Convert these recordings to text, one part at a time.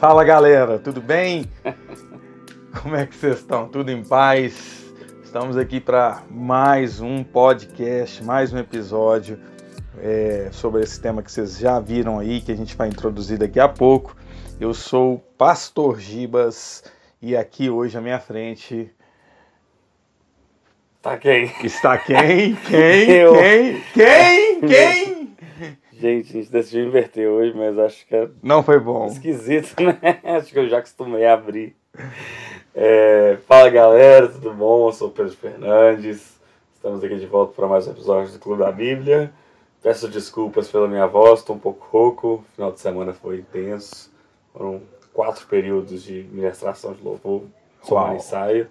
Fala galera, tudo bem? Como é que vocês estão? Tudo em paz? Estamos aqui para mais um podcast, mais um episódio é, sobre esse tema que vocês já viram aí, que a gente vai introduzir daqui a pouco. Eu sou o Pastor Gibas e aqui hoje à minha frente. Tá quem? Está quem? Quem? Eu. Quem? Quem? Quem? Gente, a gente decidiu inverter hoje, mas acho que é Não foi bom. esquisito, né? Acho que eu já acostumei a abrir. É, fala galera, tudo bom? Eu sou o Pedro Fernandes. Estamos aqui de volta para mais um episódio do Clube da Bíblia. Peço desculpas pela minha voz, estou um pouco rouco. O final de semana foi intenso. Foram quatro períodos de ministração de louvor, somar Uau. ensaio.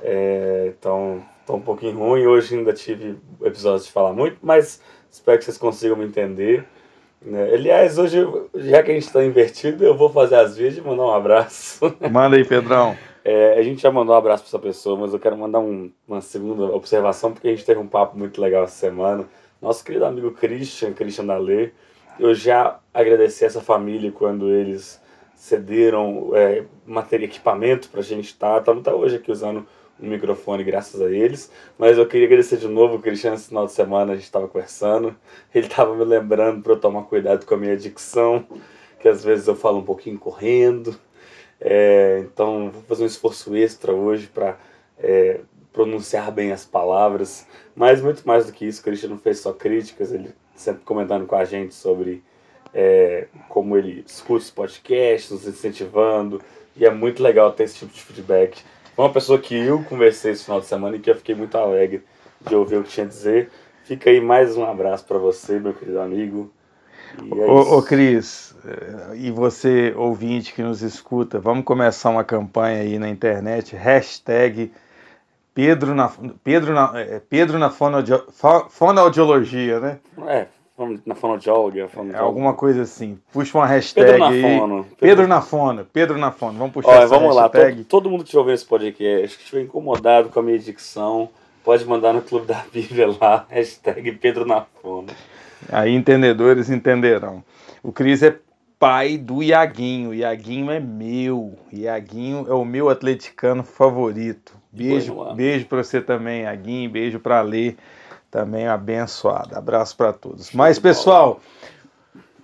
É, então, estou um pouquinho ruim. Hoje ainda tive episódios de falar muito, mas espero que vocês consigam me entender. né? Aliás, hoje, já que a gente está invertido, eu vou fazer as vezes de mandar um abraço. Manda aí, Pedrão. É, a gente já mandou um abraço para essa pessoa, mas eu quero mandar um- uma segunda observação, porque a gente teve um papo muito legal essa semana. Nosso querido amigo Christian, Christian Dalê, eu já agradeci essa família quando eles cederam é, material, equipamento para a gente estar. Estamos até hoje aqui usando um microfone graças a eles. Mas eu queria agradecer de novo o Christian esse final de semana, a gente estava conversando. Ele estava me lembrando para eu tomar cuidado com a minha dicção, que às vezes eu falo um pouquinho correndo. É, então, vou fazer um esforço extra hoje para pronunciar bem as palavras. Mas muito mais do que isso, o Christian não fez só críticas, ele sempre comentando com a gente sobre é, como ele escuta os podcasts, nos incentivando. E é muito legal ter esse tipo de feedback. Foi uma pessoa que eu conversei esse final de semana e que eu fiquei muito alegre de ouvir o que tinha a dizer. Fica aí mais um abraço para você, meu querido amigo. E é Ô, Cris, eh, e você ouvinte que nos escuta, vamos começar uma campanha aí na internet, hashtag Pedro na, Pedro na, eh, Pedro na fonoaudio- fo- fonoaudiologia, né? É, na fonoaudióloga. É alguma coisa assim. Puxa uma hashtag Pedro na aí. fono. Pedro na fono, Pedro na fono. Vamos puxar Olha, essa vamos lá, hashtag. todo, todo mundo que estiver ouvindo esse podcast, que estiver incomodado com a minha dicção, pode mandar no Clube da Bíblia lá, hashtag Pedro na Fono. Aí entendedores entenderão. O Cris é pai do Iaguinho. Iaguinho é meu. Iaguinho é o meu atleticano favorito. Beijo, beijo para você também, Iaguinho. Beijo para Lê, também abençoado. Abraço para todos. Mas, pessoal,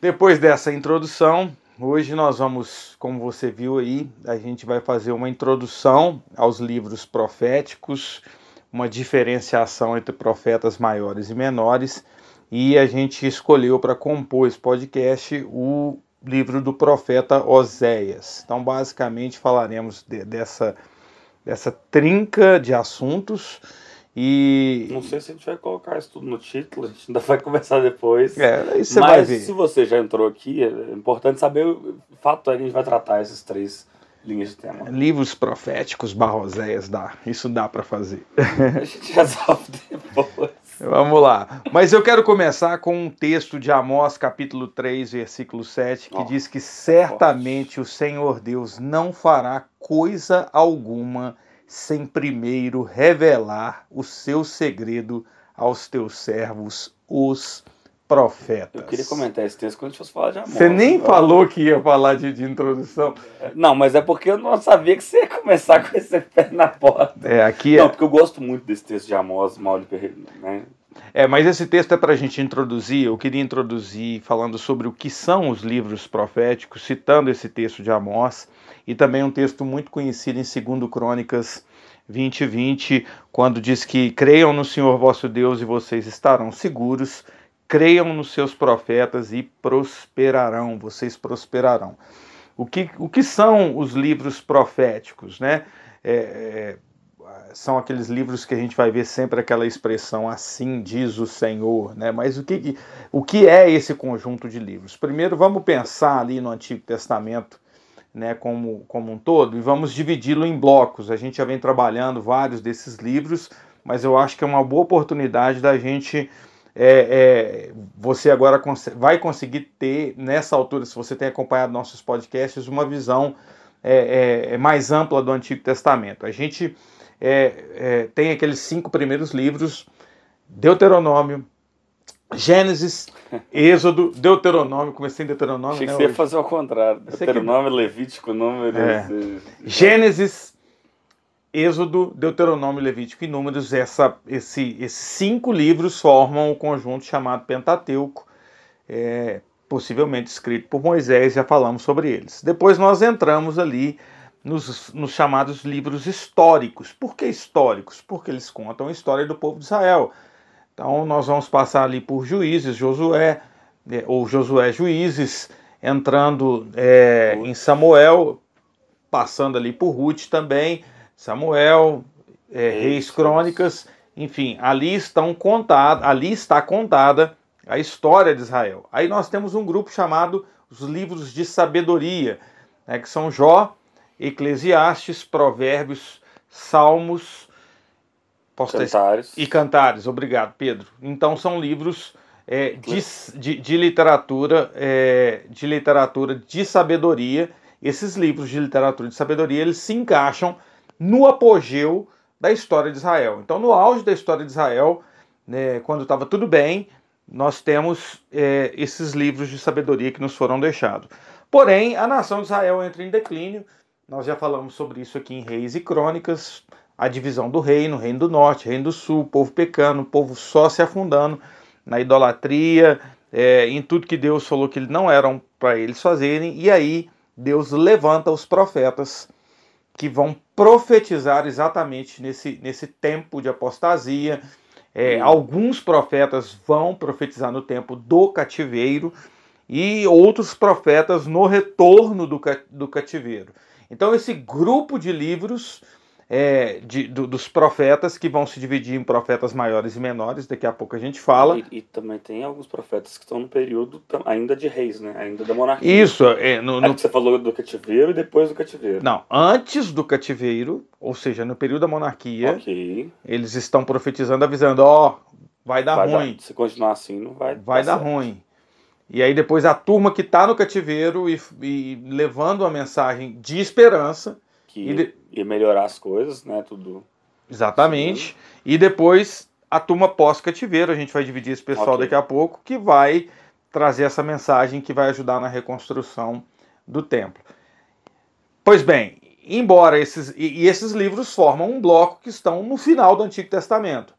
depois dessa introdução, hoje nós vamos, como você viu aí, a gente vai fazer uma introdução aos livros proféticos, uma diferenciação entre profetas maiores e menores, e a gente escolheu para compor esse podcast o livro do profeta Oséias. Então, basicamente, falaremos de- dessa, dessa trinca de assuntos e. Não sei se a gente vai colocar isso tudo no título, a gente ainda vai conversar depois. É, vai Mas se você já entrou aqui, é importante saber o fato é que a gente vai tratar essas três linhas de tema. Livros proféticos barra Oséias dá. Isso dá para fazer. A gente resolve depois. Vamos lá. Mas eu quero começar com um texto de Amós, capítulo 3, versículo 7, que Ó, diz que certamente o Senhor Deus não fará coisa alguma sem primeiro revelar o seu segredo aos teus servos, os profetas. Eu queria comentar esse texto quando a gente fosse falar de amor. Você nem né? falou que ia falar de, de introdução. Não, mas é porque eu não sabia que você ia começar com esse pé na porta. É, aqui Não, é, porque eu gosto muito desse texto de Amós, Mauro Perreira, né? é, mas esse texto é para a gente introduzir. Eu queria introduzir falando sobre o que são os livros proféticos, citando esse texto de Amós e também um texto muito conhecido em 2 Crônicas 20, 20, quando diz que creiam no Senhor vosso Deus e vocês estarão seguros, creiam nos seus profetas e prosperarão, vocês prosperarão. O que, o que são os livros proféticos, né? É, é, são aqueles livros que a gente vai ver sempre aquela expressão assim diz o Senhor, né? Mas o que, o que é esse conjunto de livros? Primeiro vamos pensar ali no Antigo Testamento, né, como, como um todo, e vamos dividi-lo em blocos. A gente já vem trabalhando vários desses livros, mas eu acho que é uma boa oportunidade da gente. é, é, você agora vai conseguir ter, nessa altura, se você tem acompanhado nossos podcasts, uma visão é, é, é mais ampla do Antigo Testamento. A gente é, tem aqueles cinco primeiros livros: Deuteronômio, Gênesis, Êxodo, Deuteronômio, comecei em Deuteronômio. Achei né, que você ia fazer ao contrário. Deuteronômio, Levítico, número. É. Gênesis, Êxodo, Deuteronômio, Levítico e Números, essa, esse, esses cinco livros formam o conjunto chamado Pentateuco, é, possivelmente escrito por Moisés, já falamos sobre eles. Depois nós entramos ali nos, nos chamados livros históricos. Por que históricos? Porque eles contam a história do povo de Israel. Então nós vamos passar ali por Juízes, Josué, é, ou Josué Juízes, entrando é, em Samuel, passando ali por Ruth também, Samuel, é, Reis, Reis Crônicas, enfim, ali estão contadas, ali está contada a história de Israel. Aí nós temos um grupo chamado os livros de sabedoria, né, que são Jó, Eclesiastes, Provérbios, Salmos, posso Cantares. e Cantares, obrigado, Pedro. Então são livros é, de, de, de literatura, é, de literatura de sabedoria. Esses livros de literatura de sabedoria eles se encaixam no apogeu da história de Israel. Então, no auge da história de Israel, né, quando estava tudo bem, nós temos é, esses livros de sabedoria que nos foram deixados. Porém, a nação de Israel entra em declínio. Nós já falamos sobre isso aqui em Reis e Crônicas. A divisão do reino, reino do norte, reino do sul, povo pecando, povo só se afundando na idolatria, é, em tudo que Deus falou que não eram para eles fazerem. E aí Deus levanta os profetas que vão profetizar exatamente nesse, nesse tempo de apostasia. É, alguns profetas vão profetizar no tempo do cativeiro e outros profetas no retorno do, do cativeiro. Então, esse grupo de livros é, de- do- dos profetas, que vão se dividir em profetas maiores e menores, daqui a pouco a gente fala. E, e também tem alguns profetas que estão no período ainda de reis, né? Ainda da monarquia. Isso, é, no, no- você falou do cativeiro e depois do cativeiro. não, antes do cativeiro, ou seja, no período da monarquia, Ok. eles estão profetizando, avisando: ó, vai dar vai ruim. Dar, se continuar assim, não vai vai dar certo. ruim. E aí depois a turma que está no cativeiro e, e levando a mensagem de esperança, Que E de- ia melhorar as coisas, né? Tudo. exatamente, e depois a turma pós-cativeiro, a gente vai dividir esse pessoal Ok. daqui a pouco, que vai trazer essa mensagem que vai ajudar na reconstrução do templo. Pois bem, embora esses e, e esses livros formam um bloco que estão no final do Antigo Testamento.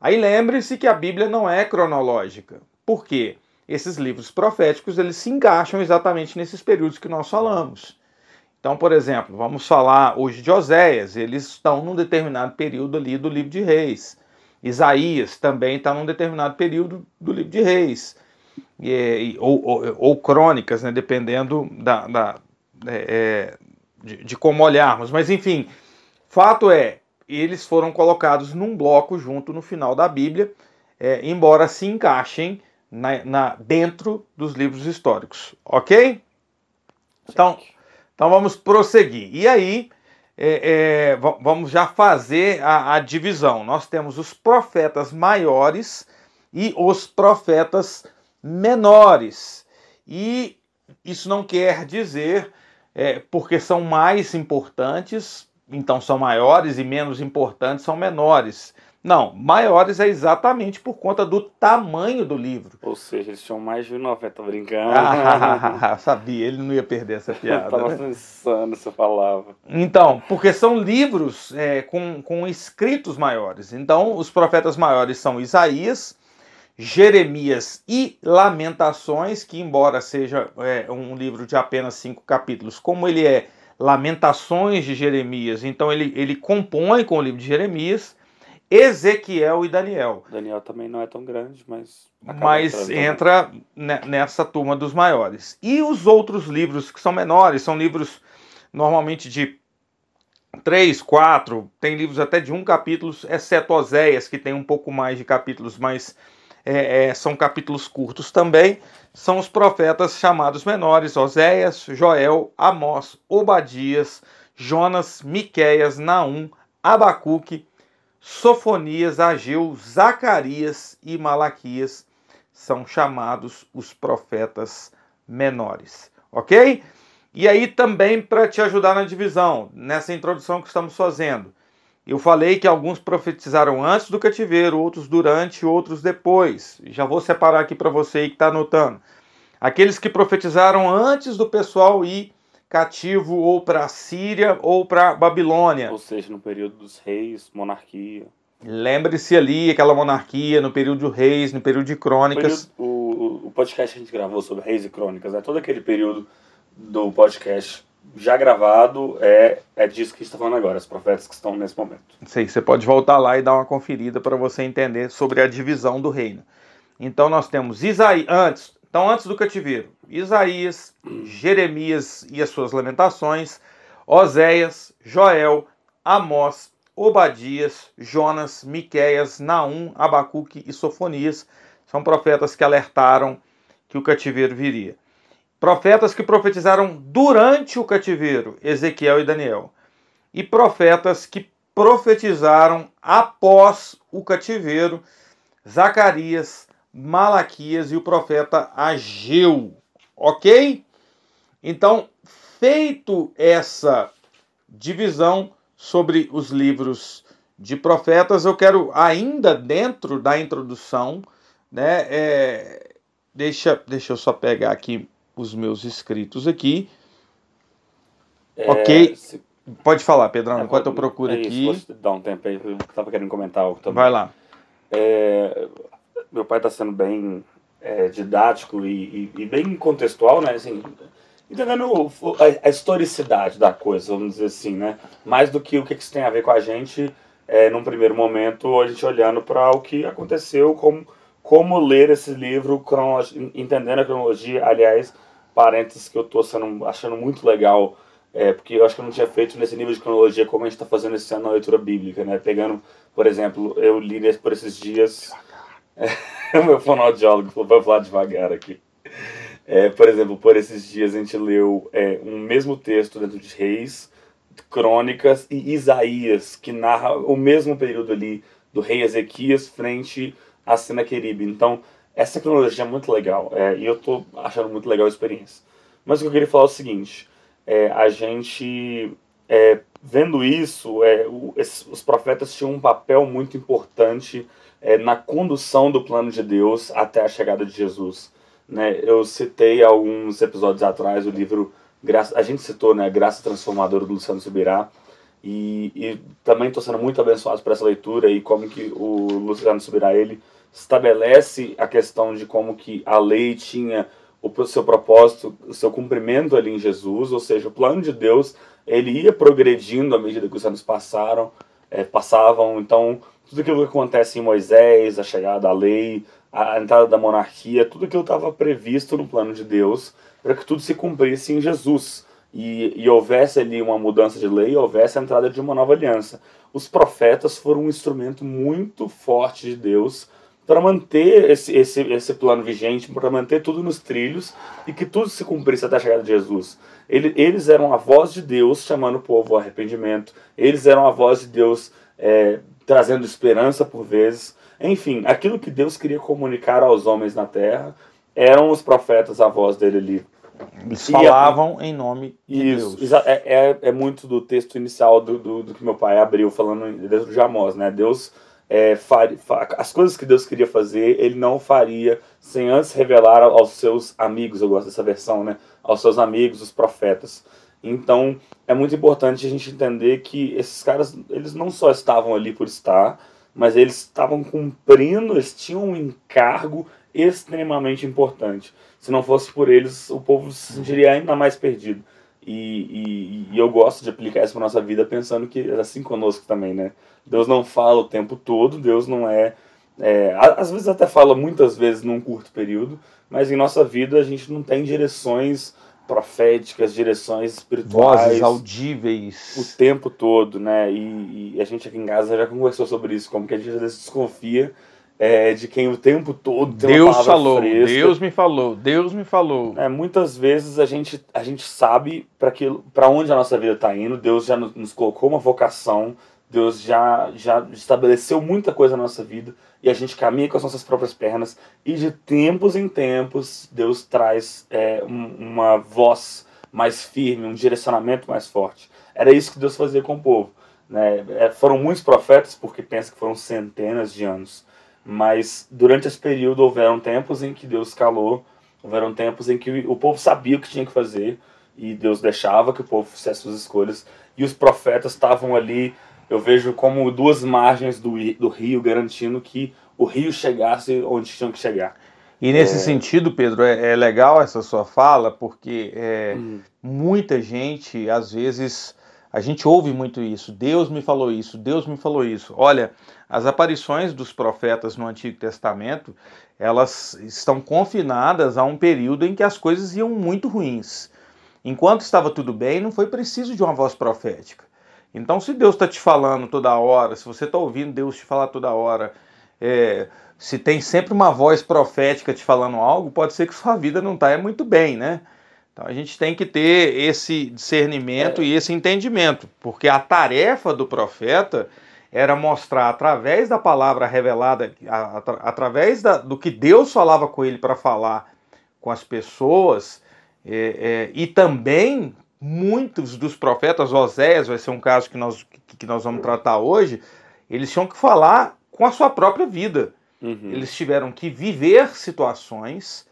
Aí lembre-se que a Bíblia não é cronológica. Por quê? Esses livros proféticos eles se encaixam exatamente nesses períodos que nós falamos. Então, por exemplo, vamos falar hoje de Oséias, eles estão num determinado período ali do livro de Reis. Isaías também está num determinado período do livro de Reis. E, ou, ou- ou crônicas, né, dependendo da, da- é, é, de, de como olharmos. Mas, enfim, fato é, eles foram colocados num bloco junto no final da Bíblia, é, embora se encaixem na- na- dentro dos livros históricos. Ok? Então, então vamos prosseguir. E aí, é, é, va- vamos já fazer a, a divisão. Nós temos os profetas maiores e os profetas menores. E isso não quer dizer é, porque são mais importantes, então são maiores e menos importantes são menores. Não, maiores é exatamente por conta do tamanho do livro. Ou seja, eles tinham mais de 90, tô brincando. Ah, sabia, ele não ia perder essa piada. Tava né? pensando essa palavra. Então, porque são livros é, com, com escritos maiores. Então, os profetas maiores são Isaías, Jeremias e Lamentações, que, embora seja é, um livro de apenas cinco capítulos, como ele é Lamentações de Jeremias, então ele, ele compõe com o livro de Jeremias, Ezequiel e Daniel. Daniel também não é tão grande, mas. Mas entra ne- nessa turma dos maiores. E os outros livros que são menores, são livros normalmente de três, quatro, tem livros até de um capítulo, exceto Oséias, que tem um pouco mais de capítulos, mas é, é, são capítulos curtos também. São os profetas chamados menores: Oséias, Joel, Amós, Obadias, Jonas, Miqueias, Naum, Abacuque, Sofonias, Ageu, Zacarias e Malaquias são chamados os profetas menores, ok? E aí também para te ajudar na divisão, nessa introdução que estamos fazendo, Eu falei que alguns profetizaram antes do cativeiro, outros durante, outros depois. Já vou separar aqui para você que está anotando. Aqueles que profetizaram antes do pessoal ir cativo ou para a Síria ou para Babilônia. Ou seja, no período dos reis, monarquia. Lembre-se ali, aquela monarquia, no período de reis, no período de crônicas. O, o, o podcast que a gente gravou sobre reis e crônicas, né? todo aquele período do podcast já gravado é, é disso que a gente está falando agora, os profetas que estão nesse momento. Sim, você pode voltar lá e dar uma conferida para você entender sobre a divisão do reino. Então nós temos Isaías, antes, então antes do cativeiro, Isaías, Jeremias e as suas lamentações, Oséias, Joel, Amós, Obadias, Jonas, Miqueias, Naum, Abacuque e Sofonias são profetas que alertaram que o cativeiro viria. Profetas que profetizaram durante o cativeiro, Ezequiel e Daniel. E profetas que profetizaram após o cativeiro, Zacarias, Malaquias e o profeta Ageu. Ok? Então, feito essa divisão sobre os livros de profetas, eu quero ainda dentro da introdução, né? É, deixa, deixa eu só pegar aqui os meus escritos aqui. É, ok. Se... Pode falar, Pedrão, é, enquanto eu procuro é aqui. Isso, dar um tempo aí, eu estava querendo comentar algo também. Vai lá. É, meu pai está sendo bem é, didático e, e, e, bem contextual, né? Assim, entendendo a, a, historicidade da coisa, vamos dizer assim, né? Mais do que o que isso tem a ver com a gente, é, num primeiro momento, a gente olhando para o que aconteceu, como como ler esse livro, entendendo a cronologia. Aliás, parênteses que eu estou achando muito legal, é, porque eu acho que eu não tinha feito nesse nível de cronologia como a gente está fazendo esse ano na leitura bíblica, né? Pegando, por exemplo, eu li por esses dias. É, o meu fonoaudiólogo falou, vai falar devagar aqui. É, por exemplo, por esses dias a gente leu é, um mesmo texto dentro de Reis, Crônicas e Isaías, que narra o mesmo período ali do rei Ezequias frente a Senaqueribe. Então, essa cronologia é muito legal é, e eu estou achando muito legal a experiência. Mas o que eu queria falar é o seguinte: é, a gente, é, vendo isso, é, o, esses, os profetas tinham um papel muito importante é, na condução do plano de Deus até a chegada de Jesus. Né? Eu citei alguns episódios atrás o livro, Graça, a gente citou né, Graça Transformadora do Luciano Subirá. E, e também estou sendo muito abençoado por essa leitura e como que o Luciano Subirá ele estabelece a questão de como que a lei tinha o seu propósito, o seu cumprimento ali em Jesus, ou seja, o plano de Deus ele ia progredindo à medida que os anos passaram, é, passavam. Então, tudo aquilo que acontece em Moisés, a chegada da lei, a entrada da monarquia, tudo aquilo estava previsto no plano de Deus para que tudo se cumprisse em Jesus e, e houvesse ali uma mudança de lei, houvesse a entrada de uma nova aliança. Os profetas foram um instrumento muito forte de Deus para manter esse, esse, esse plano vigente, para manter tudo nos trilhos e que tudo se cumprisse até a chegada de Jesus. Ele, eles eram a voz de Deus chamando o povo ao arrependimento, eles eram a voz de Deus é, trazendo esperança por vezes. Enfim, aquilo que Deus queria comunicar aos homens na terra eram os profetas a voz dele ali eles falavam em nome de isso, Deus. É, é, é, muito do texto inicial do, do, do, que meu pai abriu, falando dentro de Amós, né? Deus, é, faria, as coisas que Deus queria fazer, ele não faria sem antes revelar aos seus amigos, eu gosto dessa versão, né? Aos seus amigos, os profetas. Então, é muito importante a gente entender que esses caras, eles não só estavam ali por estar, mas eles estavam cumprindo, eles tinham um encargo extremamente importante. Se não fosse por eles, o povo se sentiria ainda mais perdido. E, e, e eu gosto de aplicar isso para nossa vida pensando que é assim conosco também, né? Deus não fala o tempo todo, Deus não é, é às vezes até fala muitas vezes num curto período, mas em nossa vida a gente não tem direções proféticas, direções espirituais. Vozes audíveis. O tempo todo, né? E, e, a gente aqui em casa já conversou sobre isso, como que a gente às vezes desconfia é, de quem o tempo todo tem Deus uma falou, fresca. Deus me falou, Deus me falou. É, muitas vezes a gente, a gente sabe para onde a nossa vida está indo, Deus já nos colocou uma vocação, Deus já, já estabeleceu muita coisa na nossa vida e a gente caminha com as nossas próprias pernas e de tempos em tempos Deus traz é, um, uma voz mais firme, um direcionamento mais forte. Era isso que Deus fazia com o povo. Né? É, foram muitos profetas, porque pensa que foram centenas de anos. Mas durante esse período houveram tempos em que Deus calou, houveram tempos em que o povo sabia o que tinha que fazer e Deus deixava que o povo fizesse suas escolhas e os profetas estavam ali, eu vejo como duas margens do, do rio, garantindo que o rio chegasse onde tinha que chegar. E nesse é... sentido, Pedro, é, é, legal essa sua fala, porque é, hum. muita gente, às vezes, a gente ouve muito isso. Deus me falou isso, Deus me falou isso. Olha, as aparições dos profetas no Antigo Testamento, elas estão confinadas a um período em que as coisas iam muito ruins. Enquanto estava tudo bem, não foi preciso de uma voz profética. Então, se Deus está te falando toda hora, se você está ouvindo Deus te falar toda hora, é, se tem sempre uma voz profética te falando algo, pode ser que sua vida não está muito bem, né? Então a gente tem que ter esse discernimento é. e esse entendimento, porque a tarefa do profeta era mostrar através da palavra revelada, através da, do que Deus falava com ele para falar com as pessoas, é, é, e também muitos dos profetas, Oséias vai ser um caso que nós, que nós vamos tratar hoje, eles tinham que falar com a sua própria vida. Uhum. Eles tiveram que viver situações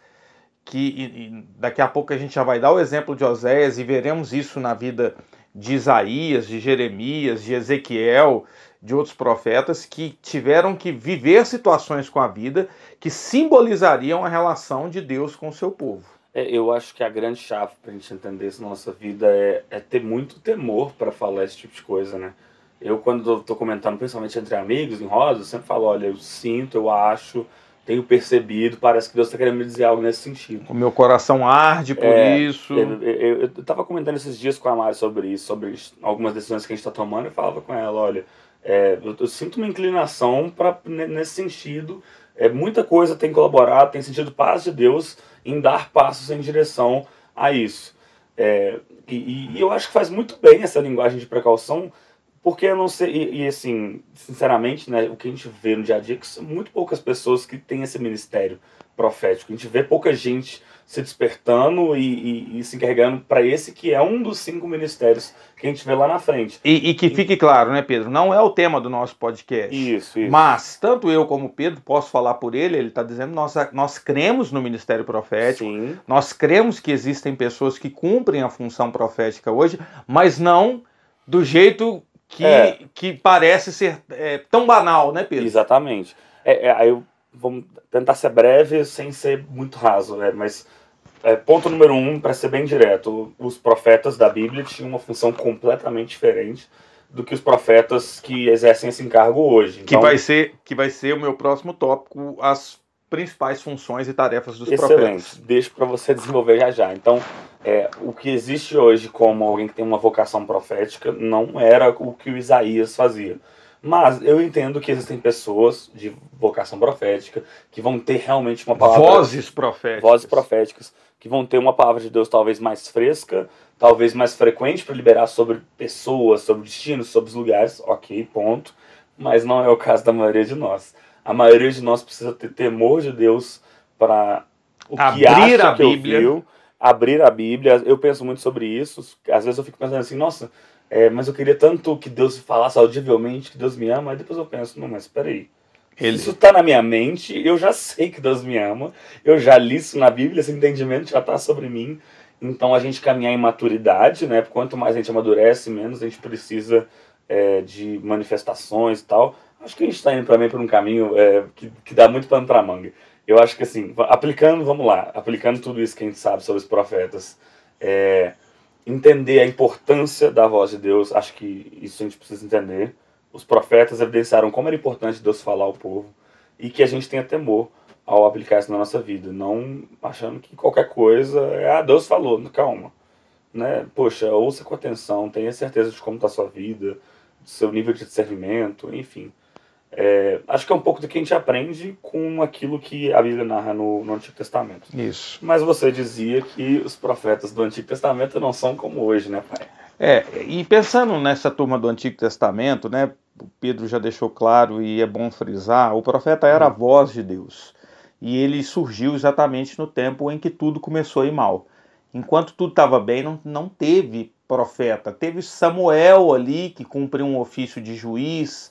que e, e daqui a pouco a gente já vai dar o exemplo de Oséias e veremos isso na vida de Isaías, de Jeremias, de Ezequiel, de outros profetas que tiveram que viver situações com a vida que simbolizariam a relação de Deus com o seu povo. É, eu acho que a grande chave para a gente entender isso na nossa vida é, é ter muito temor para falar esse tipo de coisa, né? Eu, quando estou comentando, principalmente entre amigos, em rosa, eu sempre falo: olha, eu sinto, eu acho, tenho percebido, parece que Deus está querendo me dizer algo nesse sentido. O meu coração arde por é, isso. Eu estava comentando esses dias com a Mari sobre isso, sobre algumas decisões que a gente está tomando, e falava com ela: olha, é, eu, eu, sinto uma inclinação para nesse sentido. É, muita coisa tem colaborado, tem sentido paz de Deus em dar passos em direção a isso. É, e, e eu acho que faz muito bem essa linguagem de precaução porque eu não sei, e, e, assim, sinceramente, né, o que a gente vê no dia a dia é que são muito poucas pessoas que têm esse ministério profético. A gente vê pouca gente se despertando e, e, e se encarregando para esse que é um dos cinco ministérios que a gente vê lá na frente. E, que fique claro, né, Pedro? Não é o tema do nosso podcast. Isso, isso. Mas, tanto eu como o Pedro, posso falar por ele, ele está dizendo nós, nós cremos no ministério profético, Sim. nós cremos que existem pessoas que cumprem a função profética hoje, mas não do jeito que, é. que parece ser é, tão banal, né, Pedro? Exatamente. É, é, aí eu vamos tentar ser breve sem ser muito raso, né? mas é, ponto número um, para ser bem direto, os profetas da Bíblia tinham uma função completamente diferente do que os profetas que exercem esse encargo hoje. Então, que, vai ser, que vai ser o meu próximo tópico, as principais funções e tarefas dos excelente. profetas. Deixo para você desenvolver já já. Então, é, o que existe hoje como alguém que tem uma vocação profética não era o que o Isaías fazia. Mas eu entendo que existem pessoas de vocação profética que vão ter realmente uma palavra. Vozes proféticas. Vozes proféticas, que vão ter uma palavra de Deus talvez mais fresca, talvez mais frequente para liberar sobre pessoas, sobre destinos, sobre os lugares. Ok, ponto. Mas não é o caso da maioria de nós. A maioria de nós precisa ter temor de Deus para o que Abrir acha a que Bíblia. ouviu abrir a Bíblia. Eu penso muito sobre isso. Às vezes eu fico pensando assim, nossa, é, mas eu queria tanto que Deus falasse audivelmente que Deus me ama. Aí depois eu penso, não, mas peraí. Ele... Isso está na minha mente, eu já sei que Deus me ama, eu já li isso na Bíblia, esse entendimento já está sobre mim. Então a gente caminhar em maturidade, né? Quanto mais a gente amadurece, menos a gente precisa é, de manifestações e tal. Acho que a gente está indo também por um caminho é, que, que dá muito pano para manga eu acho que assim, aplicando, vamos lá, aplicando tudo isso que a gente sabe sobre os profetas, é, entender a importância da voz de Deus, acho que isso a gente precisa entender. Os profetas evidenciaram como era importante Deus falar ao povo e que a gente tenha temor ao aplicar isso na nossa vida, não achando que qualquer coisa é, ah, Deus falou, calma. Né? Poxa, ouça com atenção, tenha certeza de como está a sua vida, do seu nível de discernimento, enfim. É, acho que é um pouco do que a gente aprende com aquilo que a Bíblia narra no, no, Antigo Testamento. Isso. Mas você dizia que os profetas do Antigo Testamento não são como hoje, né, pai? É, e pensando nessa turma do Antigo Testamento, né, o Pedro já deixou claro e é bom frisar, o profeta era a voz de Deus. E ele surgiu exatamente no tempo em que tudo começou a ir mal. Enquanto tudo estava bem, não, não teve profeta. Teve Samuel ali, que cumpre um ofício de juiz,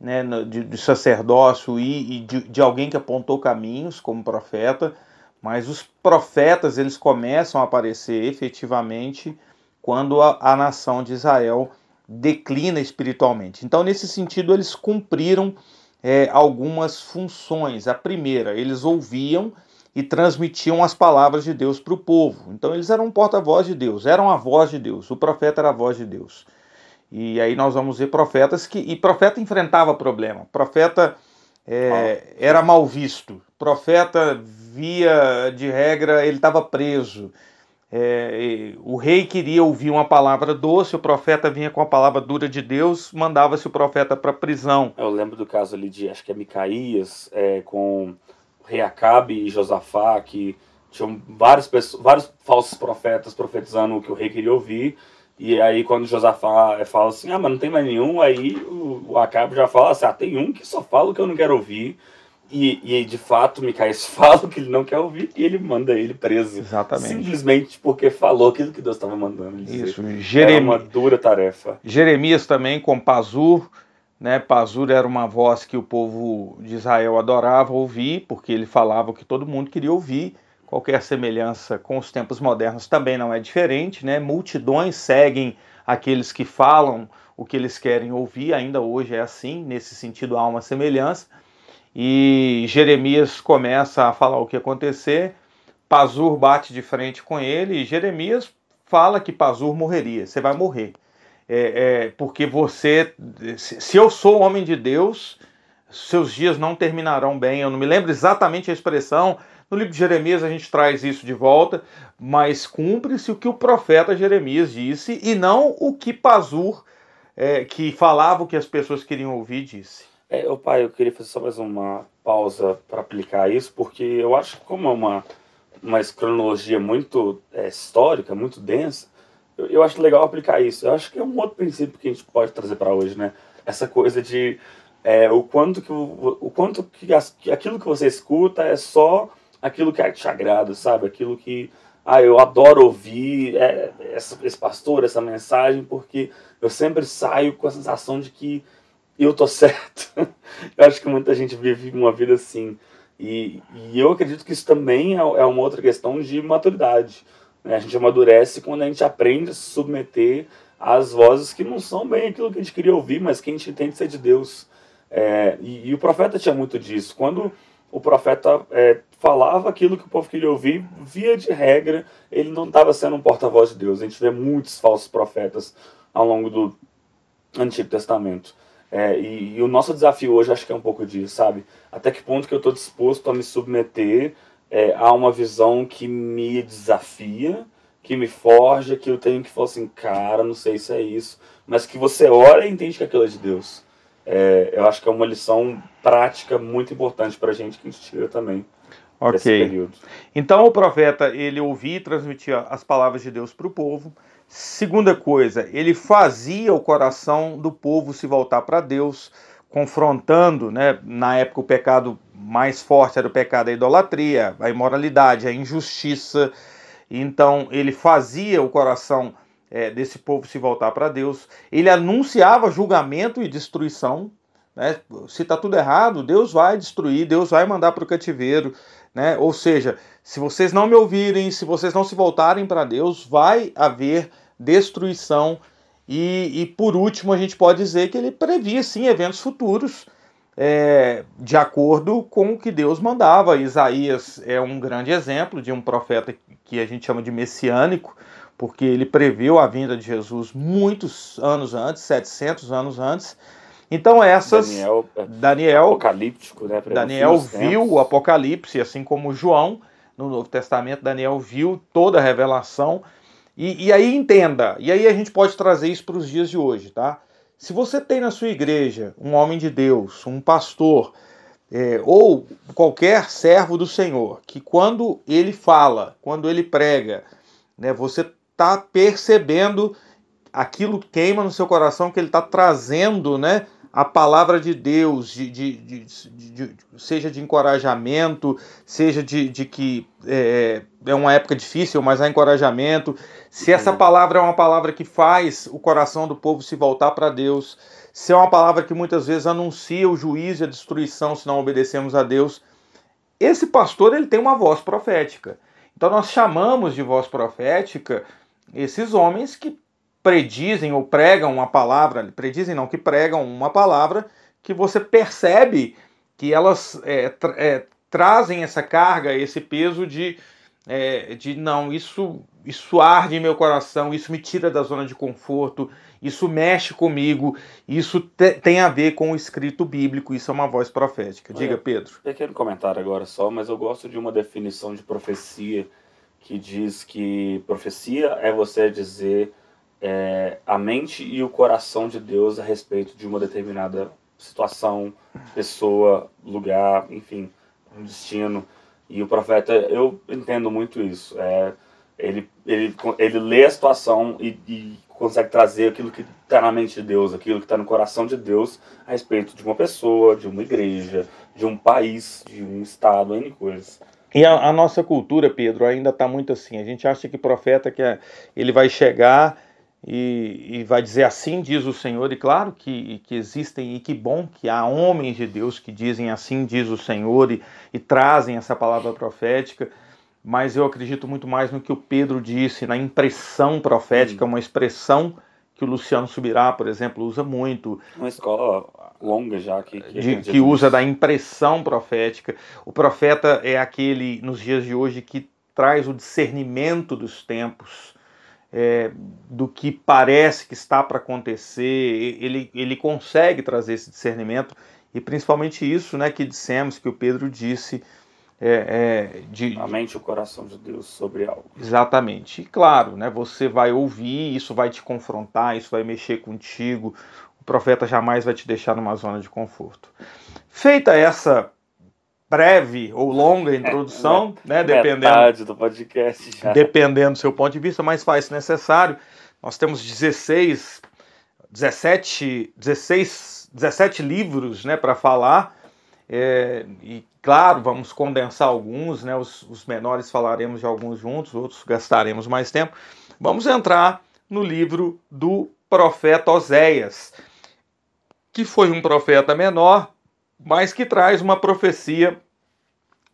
né, de, de sacerdócio e, e de, de, alguém que apontou caminhos como profeta, mas os profetas eles começam a aparecer efetivamente quando a, a nação de Israel declina espiritualmente. Então, nesse sentido, eles cumpriram é, algumas funções. A primeira, eles ouviam e transmitiam as palavras de Deus para o povo. Então, eles eram porta-voz de Deus, eram a voz de Deus, o profeta era a voz de Deus. E aí nós vamos ver profetas que. E profeta enfrentava problema. Profeta é, era mal visto. Profeta, via de regra, ele estava preso. É, o rei queria ouvir uma palavra doce, o profeta vinha com a palavra dura de Deus, mandava-se o profeta para a prisão. Eu lembro do caso ali de, acho que é Micaías, é, com o rei Acabe e Josafá, que tinham vários, vários falsos profetas profetizando o que o rei queria ouvir, e aí quando Josafá fala assim, ah, mas não tem mais nenhum, aí o, Acabe já fala assim, ah, tem um que só fala o que eu não quero ouvir. E, e de fato Micaías fala o que ele não quer ouvir e ele manda ele preso. Exatamente. Simplesmente porque falou aquilo que Deus estava mandando. Dizer. Isso, Jeremias. Era uma dura tarefa. Jeremias também com Pazur. Né, Pazur era uma voz que o povo de Israel adorava ouvir, porque ele falava o que todo mundo queria ouvir. Qualquer semelhança com os tempos modernos também não é diferente, né? Multidões seguem aqueles que falam o que eles querem ouvir, ainda hoje é assim, nesse sentido há uma semelhança. E Jeremias começa a falar o que acontecer, Pazur bate de frente com ele e Jeremias fala que Pazur morreria, você vai morrer. É, é, porque você, se eu sou homem de Deus, seus dias não terminarão bem. Eu não me lembro exatamente a expressão, no livro de Jeremias a gente traz isso de volta, mas cumpre-se o que o profeta Jeremias disse e não o que Pazur, é, que falava o que as pessoas queriam ouvir, disse. É, pai, eu queria fazer só mais uma pausa para aplicar isso, porque eu acho que como é uma, uma cronologia muito é, histórica, muito densa, eu, eu acho legal aplicar isso. Eu acho que é um outro princípio que a gente pode trazer para hoje, né? Essa coisa de é, o quanto que o, o quanto que, as, que aquilo que você escuta é só aquilo que te agrada, sabe? Aquilo que ah, eu adoro ouvir é, essa, esse pastor, essa mensagem, porque eu sempre saio com a sensação de que eu tô certo. eu acho que muita gente vive uma vida assim. E, e eu acredito que isso também é, é uma outra questão de maturidade. Né? A gente amadurece quando a gente aprende a se submeter às vozes que não são bem aquilo que a gente queria ouvir, mas que a gente entende ser de Deus. É, e, e, o profeta tinha muito disso. Quando o profeta é, falava aquilo que o povo queria ouvir, via de regra, ele não estava sendo um porta-voz de Deus. A gente vê muitos falsos profetas ao longo do Antigo Testamento. É, e, e, o nosso desafio hoje acho que é um pouco disso, sabe? Até que ponto que eu estou disposto a me submeter é, a uma visão que me desafia, que me forja, que eu tenho que falar assim, cara, não sei se é isso, mas que você ora e entende que aquilo é de Deus é, eu acho que é uma lição prática muito importante para a gente que a gente tira também. Ok. Então o profeta ele ouvia e transmitia as palavras de Deus para o povo. Segunda coisa, ele fazia o coração do povo se voltar para Deus, confrontando, né? Na época o pecado mais forte era o pecado da idolatria, a imoralidade, a injustiça. Então ele fazia o coração é, desse povo se voltar para Deus. Ele anunciava julgamento e destruição. Né? Se está tudo errado, Deus vai destruir, Deus vai mandar para o cativeiro. Né? Ou seja, se vocês não me ouvirem, se vocês não se voltarem para Deus, vai haver destruição. E, e, por último, a gente pode dizer que ele previa sim eventos futuros. É, de acordo com o que Deus mandava. Isaías é um grande exemplo de um profeta que a gente chama de messiânico, porque ele previu a vinda de Jesus muitos anos antes, 700 anos antes. Então essas Daniel, Daniel apocalíptico, né? Daniel viu o Apocalipse, assim como João no Novo Testamento, Daniel viu toda a revelação. E, e aí entenda, e aí a gente pode trazer isso para os dias de hoje, tá? Se você tem na sua igreja um homem de Deus, um pastor, é, ou qualquer servo do Senhor, que quando ele fala, quando ele prega, né, você está percebendo aquilo queima no seu coração, que ele está trazendo né, a palavra de Deus, de, de, de, seja de encorajamento, seja de, que é, é uma época difícil, mas há encorajamento, se essa palavra é uma palavra que faz o coração do povo se voltar para Deus, se é uma palavra que muitas vezes anuncia o juízo e a destruição se não obedecemos a Deus, esse pastor ele tem uma voz profética. Então nós chamamos de voz profética esses homens que predizem ou pregam uma palavra, predizem não, que pregam uma palavra que você percebe que elas é, tra é, trazem essa carga, esse peso de, é, de não, isso, isso arde em meu coração, isso me tira da zona de conforto, isso mexe comigo, isso te, tem a ver com o escrito bíblico, isso é uma voz profética. Diga, Pedro. Pequeno comentário agora só, mas eu gosto de uma definição de profecia que diz que profecia é você dizer é, a mente e o coração de Deus a respeito de uma determinada situação, pessoa, lugar, enfim, um destino. E o profeta, eu entendo muito isso. É, ele, ele, ele lê a situação e, e consegue trazer aquilo que está na mente de Deus, aquilo que está no coração de Deus a respeito de uma pessoa, de uma igreja, de um país, de um estado, N coisas. E a, a nossa cultura, Pedro, ainda está muito assim. A gente acha que profeta que é, ele vai chegar e, e, vai dizer assim diz o Senhor, e claro que, que existem, e que bom que há homens de Deus que dizem assim diz o Senhor e, e trazem essa palavra profética, mas eu acredito muito mais no que o Pedro disse, na impressão profética, uma expressão que o Luciano Subirá, por exemplo, usa muito. Uma escola longa já que, que, de, que usa da impressão profética. O profeta é aquele, nos dias de hoje, que traz o discernimento dos tempos é, do que parece que está para acontecer, ele, ele consegue trazer esse discernimento, e principalmente isso né, que dissemos, que o Pedro disse. É, é, de, a mente e o coração de Deus sobre algo. Exatamente. E claro, né, você vai ouvir, isso vai te confrontar, isso vai mexer contigo. Profeta jamais vai te deixar numa zona de conforto. Feita essa breve ou longa introdução, né, dependendo do podcast já. dependendo do seu ponto de vista, mas faz necessário. Nós temos 16, 17, 16, 17 livros, né, para falar. É, e claro, vamos condensar alguns, né, os, os menores falaremos de alguns juntos, outros gastaremos mais tempo. Vamos entrar no livro do profeta Oséias, que foi um profeta menor, mas que traz uma profecia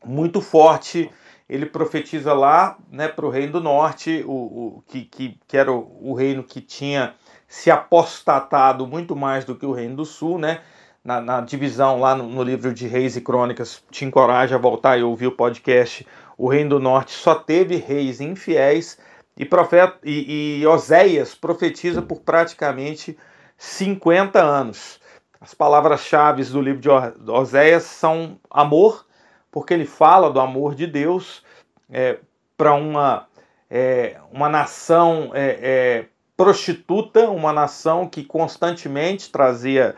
muito forte. Ele profetiza lá né, para o reino do norte, o, o que, que, que, era o, o, reino que tinha se apostatado muito mais do que o reino do sul, né? Na, na divisão lá no, no, livro de Reis e Crônicas, te encoraja a voltar e ouvir o podcast. O reino do norte só teve reis infiéis e, profeta, e, e Oséias profetiza por praticamente 50 anos. As palavras-chave do livro de Oséias são amor, porque ele fala do amor de Deus é, para uma, é, uma nação é, é, prostituta, uma nação que constantemente trazia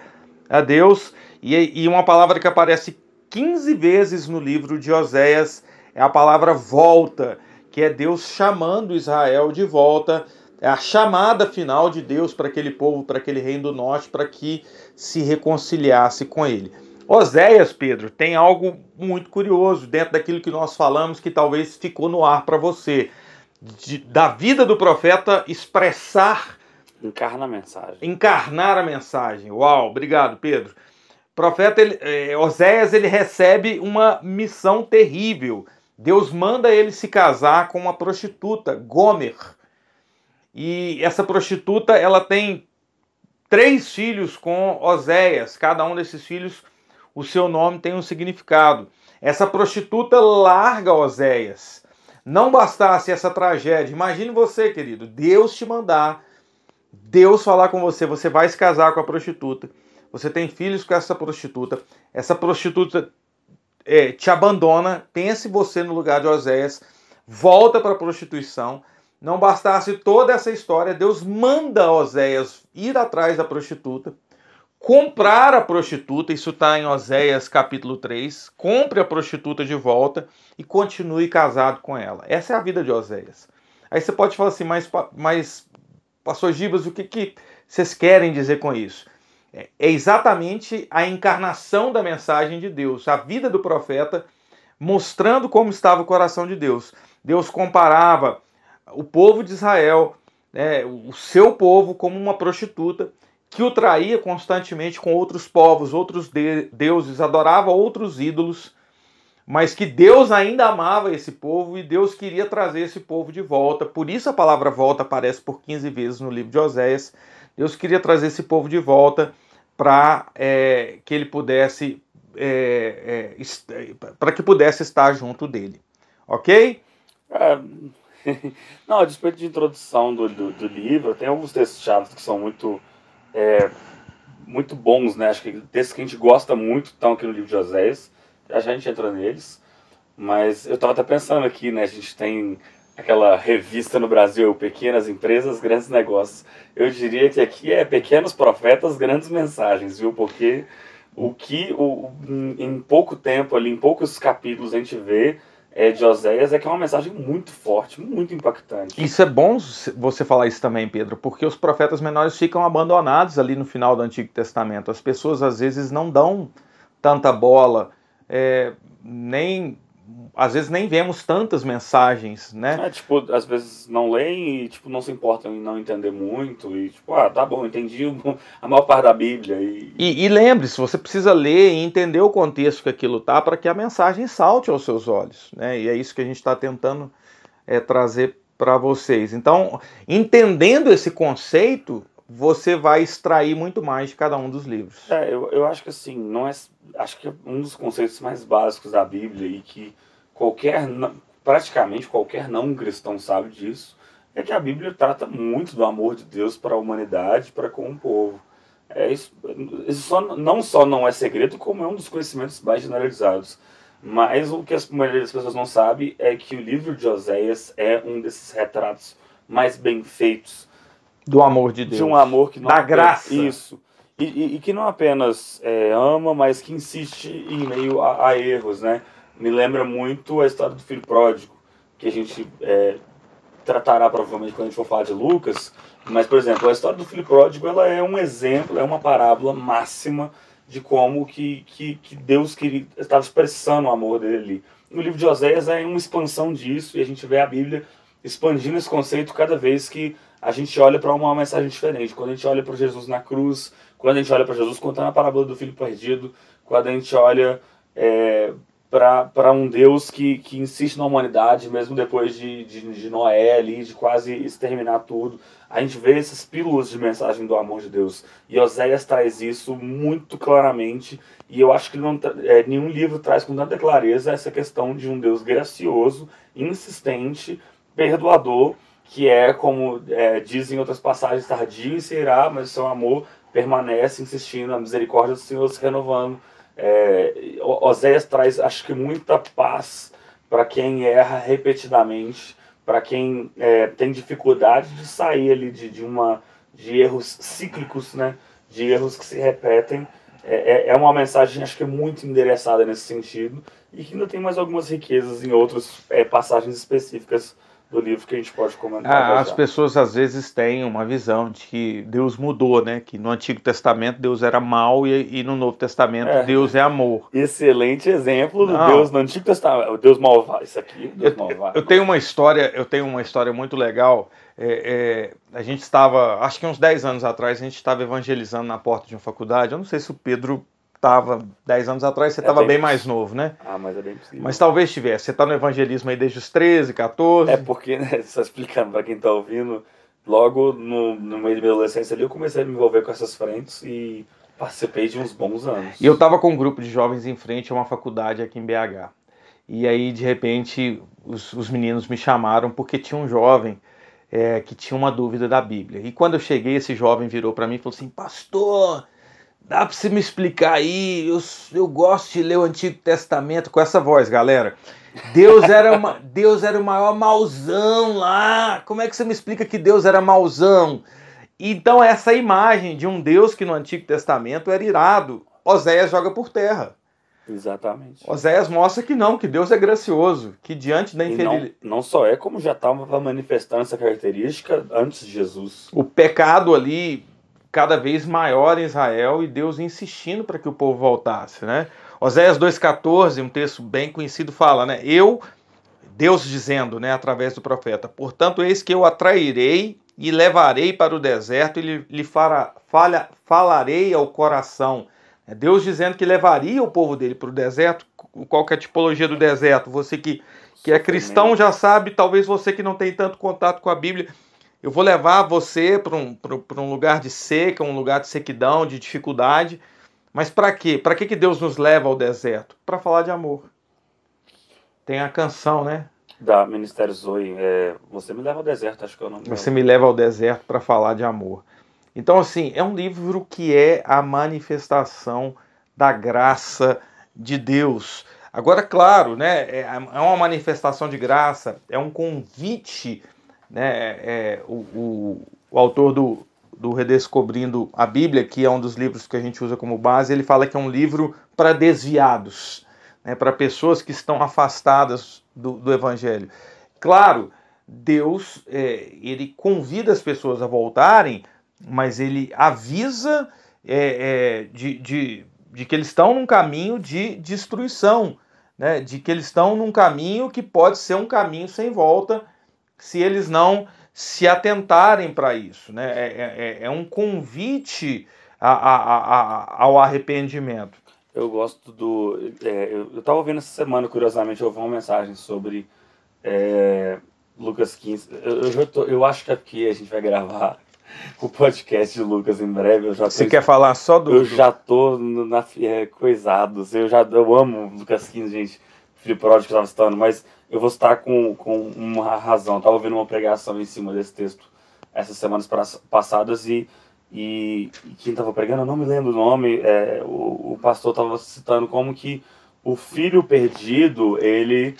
a Deus, e, e uma palavra que aparece 15 vezes no livro de Oséias é a palavra volta, que é Deus chamando Israel de volta é a chamada final de Deus para aquele povo, para aquele reino do norte, para que se reconciliasse com ele. Oséias, Pedro, tem algo muito curioso dentro daquilo que nós falamos que talvez ficou no ar para você. De, da vida do profeta expressar. Encarnar a mensagem. Encarnar a mensagem. Uau, obrigado, Pedro. profeta ele, é, Oséias ele recebe uma missão terrível. Deus manda ele se casar com uma prostituta, Gomer. E essa prostituta, ela tem três filhos com Oséias. Cada um desses filhos, o seu nome tem um significado. Essa prostituta larga Oséias. Não bastasse essa tragédia, imagine você, querido, Deus te mandar, Deus falar com você, você vai se casar com a prostituta, você tem filhos com essa prostituta, essa prostituta é, te abandona, pense você no lugar de Oséias, volta para a prostituição, não bastasse toda essa história, Deus manda Oséias ir atrás da prostituta, comprar a prostituta, isso está em Oséias capítulo 3, compre a prostituta de volta e continue casado com ela. Essa é a vida de Oséias. Aí você pode falar assim, mas, mas pastor Gibas, o que, que vocês querem dizer com isso? é, é exatamente a encarnação da mensagem de Deus, a vida do profeta mostrando como estava o coração de Deus. Deus comparava o povo de Israel, né, o seu povo, como uma prostituta que o traía constantemente com outros povos, outros de deuses, adorava outros ídolos, mas que Deus ainda amava esse povo e Deus queria trazer esse povo de volta. Por isso a palavra volta aparece por 15 vezes no livro de Oséias. Deus queria trazer esse povo de volta para é, que ele pudesse é, é, para que pudesse estar junto dele, ok? Não, a despeito de introdução do, do, do livro, tem alguns textos chaves que são muito é, muito bons, né? Acho que textos que a gente gosta muito estão aqui no livro de Oséias, já a gente entra neles, mas eu estava até pensando aqui, né? A gente tem aquela revista no Brasil, Pequenas Empresas, Grandes Negócios. Eu diria que aqui é Pequenos Profetas, Grandes Mensagens, viu? Porque o que o, em pouco tempo ali, em poucos capítulos a gente vê é, de Oséias é que é uma mensagem muito forte, muito impactante. Isso é bom você falar isso também, Pedro, porque os profetas menores ficam abandonados ali no final do Antigo Testamento. As pessoas às vezes não dão tanta bola, é, nem às vezes nem vemos tantas mensagens, né? É, tipo, às vezes não leem e, tipo, não se importam em não entender muito e, tipo, ah, tá bom, entendi a maior parte da Bíblia. E, e, e lembre-se, você precisa ler e entender o contexto que aquilo tá para que a mensagem salte aos seus olhos, né? E é isso que a gente está tentando é, trazer para vocês. Então, entendendo esse conceito, você vai extrair muito mais de cada um dos livros. É, eu, eu acho que assim, não é, acho que é um dos conceitos mais básicos da Bíblia e que qualquer, praticamente qualquer não cristão sabe disso, é que a Bíblia trata muito do amor de Deus para a humanidade, para com o povo. É isso, isso só, não só não é segredo, como é um dos conhecimentos mais generalizados. Mas o que as maioria das pessoas não sabe é que o livro de Oséias é um desses retratos mais bem feitos do amor de Deus, de um amor que não da graça, isso e, e, e que não apenas é, ama, mas que insiste em meio a, a erros, né? me lembra muito a história do filho pródigo, que a gente é, tratará provavelmente quando a gente for falar de Lucas. Mas, por exemplo, a história do filho pródigo ela é um exemplo, é uma parábola máxima de como que, que, que Deus queria, estava expressando o amor dele ali. O livro de Oséias é uma expansão disso e a gente vê a Bíblia expandindo esse conceito cada vez que a gente olha para uma mensagem diferente. Quando a gente olha para Jesus na cruz, quando a gente olha para Jesus contando a parábola do filho perdido, quando a gente olha é, para um Deus que, que insiste na humanidade, mesmo depois de, de, de, Noé ali, de quase exterminar tudo. A gente vê essas pílulas de mensagem do amor de Deus. E Oséias traz isso muito claramente, e eu acho que não, é, nenhum livro traz com tanta clareza essa questão de um Deus gracioso, insistente, perdoador, que é, como é, dizem outras passagens, tardio e será, mas seu amor permanece insistindo, a misericórdia do Senhor se renovando é, Oséias traz, acho que, muita paz para quem erra repetidamente, para quem é, tem dificuldade de sair ali de, de, uma, de erros cíclicos, né? de erros que se repetem. É, é, é uma mensagem, acho que, muito endereçada nesse sentido e que ainda tem mais algumas riquezas em outras é, passagens específicas do livro que a gente pode comentar. Ah, as pessoas às vezes têm uma visão de que Deus mudou, né? Que no Antigo Testamento Deus era mal e, e no Novo Testamento é. Deus é amor. Excelente exemplo do Não. Deus no Antigo Testamento, o Deus malvado. Isso aqui, Deus eu, malvado. Eu tenho uma história, eu tenho uma história muito legal. É, é, a gente estava, acho que uns 10 anos atrás, a gente estava evangelizando na porta de uma faculdade. Eu não sei se o Pedro estava 10 anos atrás, você estava é bem, bem mais novo, né? Ah, mas é bem possível. Mas talvez tivesse. Você está no evangelismo aí desde os 13, 14. É porque, né, só explicando para quem está ouvindo, logo no, no meio da minha adolescência ali eu comecei a me envolver com essas frentes e participei de uns bons anos. E eu estava com um grupo de jovens em frente a uma faculdade aqui em BH. E aí, de repente, os, os meninos me chamaram porque tinha um jovem é, que tinha uma dúvida da Bíblia. E quando eu cheguei, esse jovem virou para mim e falou assim: Pastor, Dá para você me explicar aí? Eu, eu gosto de ler o Antigo Testamento com essa voz, galera. Deus era, uma, Deus era o maior mauzão lá. Como é que você me explica que Deus era mauzão? Então, essa imagem de um Deus que no Antigo Testamento era irado, Oséias joga por terra. Exatamente. Oséias mostra que não, que Deus é gracioso, que diante da infidelidade. Não, não, só é, como já estava manifestando essa característica antes de Jesus. O pecado ali cada vez maior em Israel e Deus insistindo para que o povo voltasse, né? Oséias 2,14, um texto bem conhecido, fala, né? Eu, Deus dizendo, né, através do profeta, portanto, eis que eu atrairei e levarei para o deserto e lhe fará, falha, falarei ao coração. É Deus dizendo que levaria o povo dele para o deserto. Qual que é a tipologia do deserto? Você que, que é cristão já sabe, talvez você que não tem tanto contato com a Bíblia, eu vou levar você para um, um lugar de seca, um lugar de sequidão, de dificuldade. Mas para quê? Para que, que Deus nos leva ao deserto? Para falar de amor. Tem a canção, né? Da Ministério Zoe, é, você me leva ao deserto, acho que eu não. Você me leva ao deserto para falar de amor. Então, assim, é um livro que é a manifestação da graça de Deus. Agora, claro, né, é, é uma manifestação de graça, é um convite né, é, é, o, o, o, autor do, do Redescobrindo a Bíblia, que é um dos livros que a gente usa como base, ele fala que é um livro para desviados, né, para pessoas que estão afastadas do, do Evangelho. Claro, Deus é, ele convida as pessoas a voltarem, mas ele avisa é, é, de, de, de que eles estão num caminho de destruição, né, de que eles estão num caminho que pode ser um caminho sem volta se eles não se atentarem para isso. Né? É, é, é, é um convite a, a, a, ao arrependimento. Eu gosto do. É, eu estava ouvindo essa semana, curiosamente, eu ouvi uma mensagem sobre é, Lucas 15. Eu, eu, tô, eu acho que aqui a gente vai gravar o podcast de Lucas em breve. Eu já Você quer falar só do. Eu já tô na, é, coisados. Eu já eu amo Lucas 15, gente. Filho pródigo que estava citando, mas eu vou estar com, com uma razão. Estava ouvindo uma pregação em cima desse texto essas semanas passadas e, e, e quem estava pregando, eu não me lembro o nome, é, o, o pastor estava citando como que o filho perdido, ele.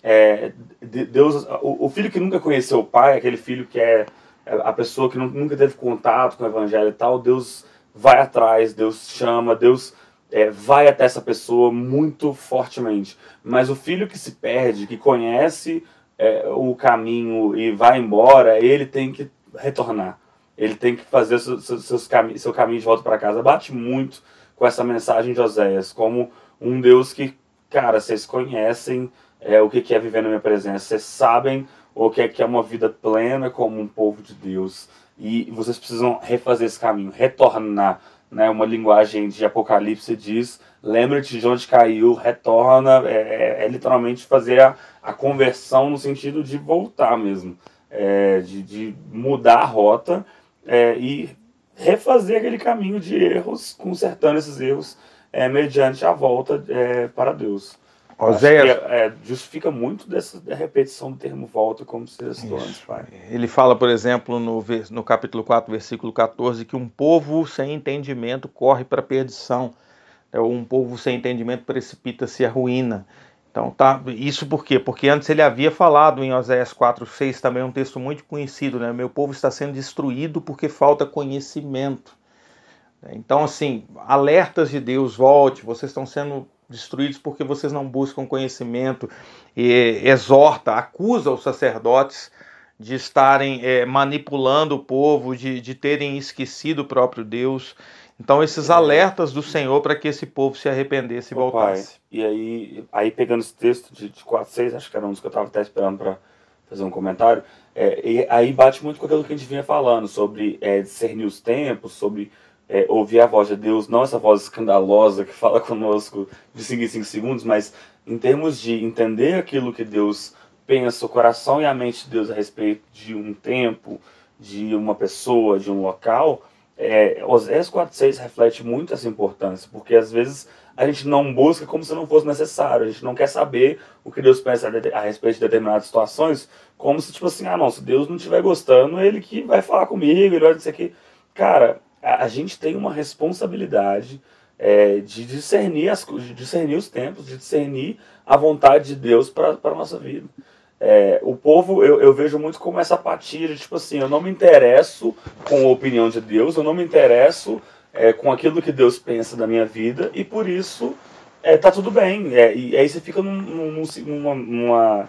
É, Deus, o, o, filho que nunca conheceu o pai, aquele filho que é, é a pessoa que nunca teve contato com o evangelho e tal, Deus vai atrás, Deus chama, Deus é, vai até essa pessoa muito fortemente. Mas o filho que se perde, que conhece é, o caminho e vai embora, ele tem que retornar. Ele tem que fazer seus, seus cami seu caminho de volta para casa. Bate muito com essa mensagem de Oséias, como um Deus que, cara, vocês conhecem é, o que é viver na minha presença, vocês sabem o que é, que é uma vida plena como um povo de Deus. E vocês precisam refazer esse caminho, retornar né, uma linguagem de Apocalipse diz: lembre-te de onde caiu, retorna, é, é, é literalmente fazer a, a, conversão no sentido de voltar mesmo, é, de, de, mudar a rota é, e refazer aquele caminho de erros, consertando esses erros é, mediante a volta é, para Deus. Oséias... É, justifica muito dessa repetição do termo volta, como você citou antes, pai. Ele fala, por exemplo, no, no capítulo 4, versículo 14, que um povo sem entendimento corre para a perdição. É, um povo sem entendimento precipita-se à ruína. Então, tá, isso por quê? Porque antes ele havia falado em Oséias 6, também um texto muito conhecido, né? Meu povo está sendo destruído porque falta conhecimento. Então, assim, alertas de Deus, volte, vocês estão sendo destruídos porque vocês não buscam conhecimento, e exorta, acusa os sacerdotes de estarem é, manipulando o povo, de, de terem esquecido o próprio Deus. Então, esses alertas do Senhor para que esse povo se arrependesse e voltasse. Pai, e aí, aí, pegando esse texto de, de 4, 6, acho que era um dos que eu estava até esperando para fazer um comentário, é, e aí bate muito com aquilo que a gente vinha falando sobre é, discernir os tempos, sobre é, ouvir a voz de Deus, não essa voz escandalosa que fala conosco de 5 em 5 segundos, mas em termos de entender aquilo que Deus pensa, o coração e a mente de Deus a respeito de um tempo, de uma pessoa, de um local, é, Oséias 4.6 reflete muito essa importância, porque às vezes a gente não busca como se não fosse necessário, a gente não quer saber o que Deus pensa a respeito de determinadas situações, como se tipo assim, ah não, se Deus não estiver gostando, ele que vai falar comigo, ele vai dizer que... Cara, a, gente tem uma responsabilidade é, de discernir, as, de discernir os tempos, de discernir a vontade de Deus para a nossa vida. É, o povo, eu, eu vejo muito como essa apatia de tipo assim, eu não me interesso com a opinião de Deus, eu não me interesso é, com aquilo que Deus pensa da minha vida e por isso é, tá tudo bem. É, e aí você fica num, num, numa, numa,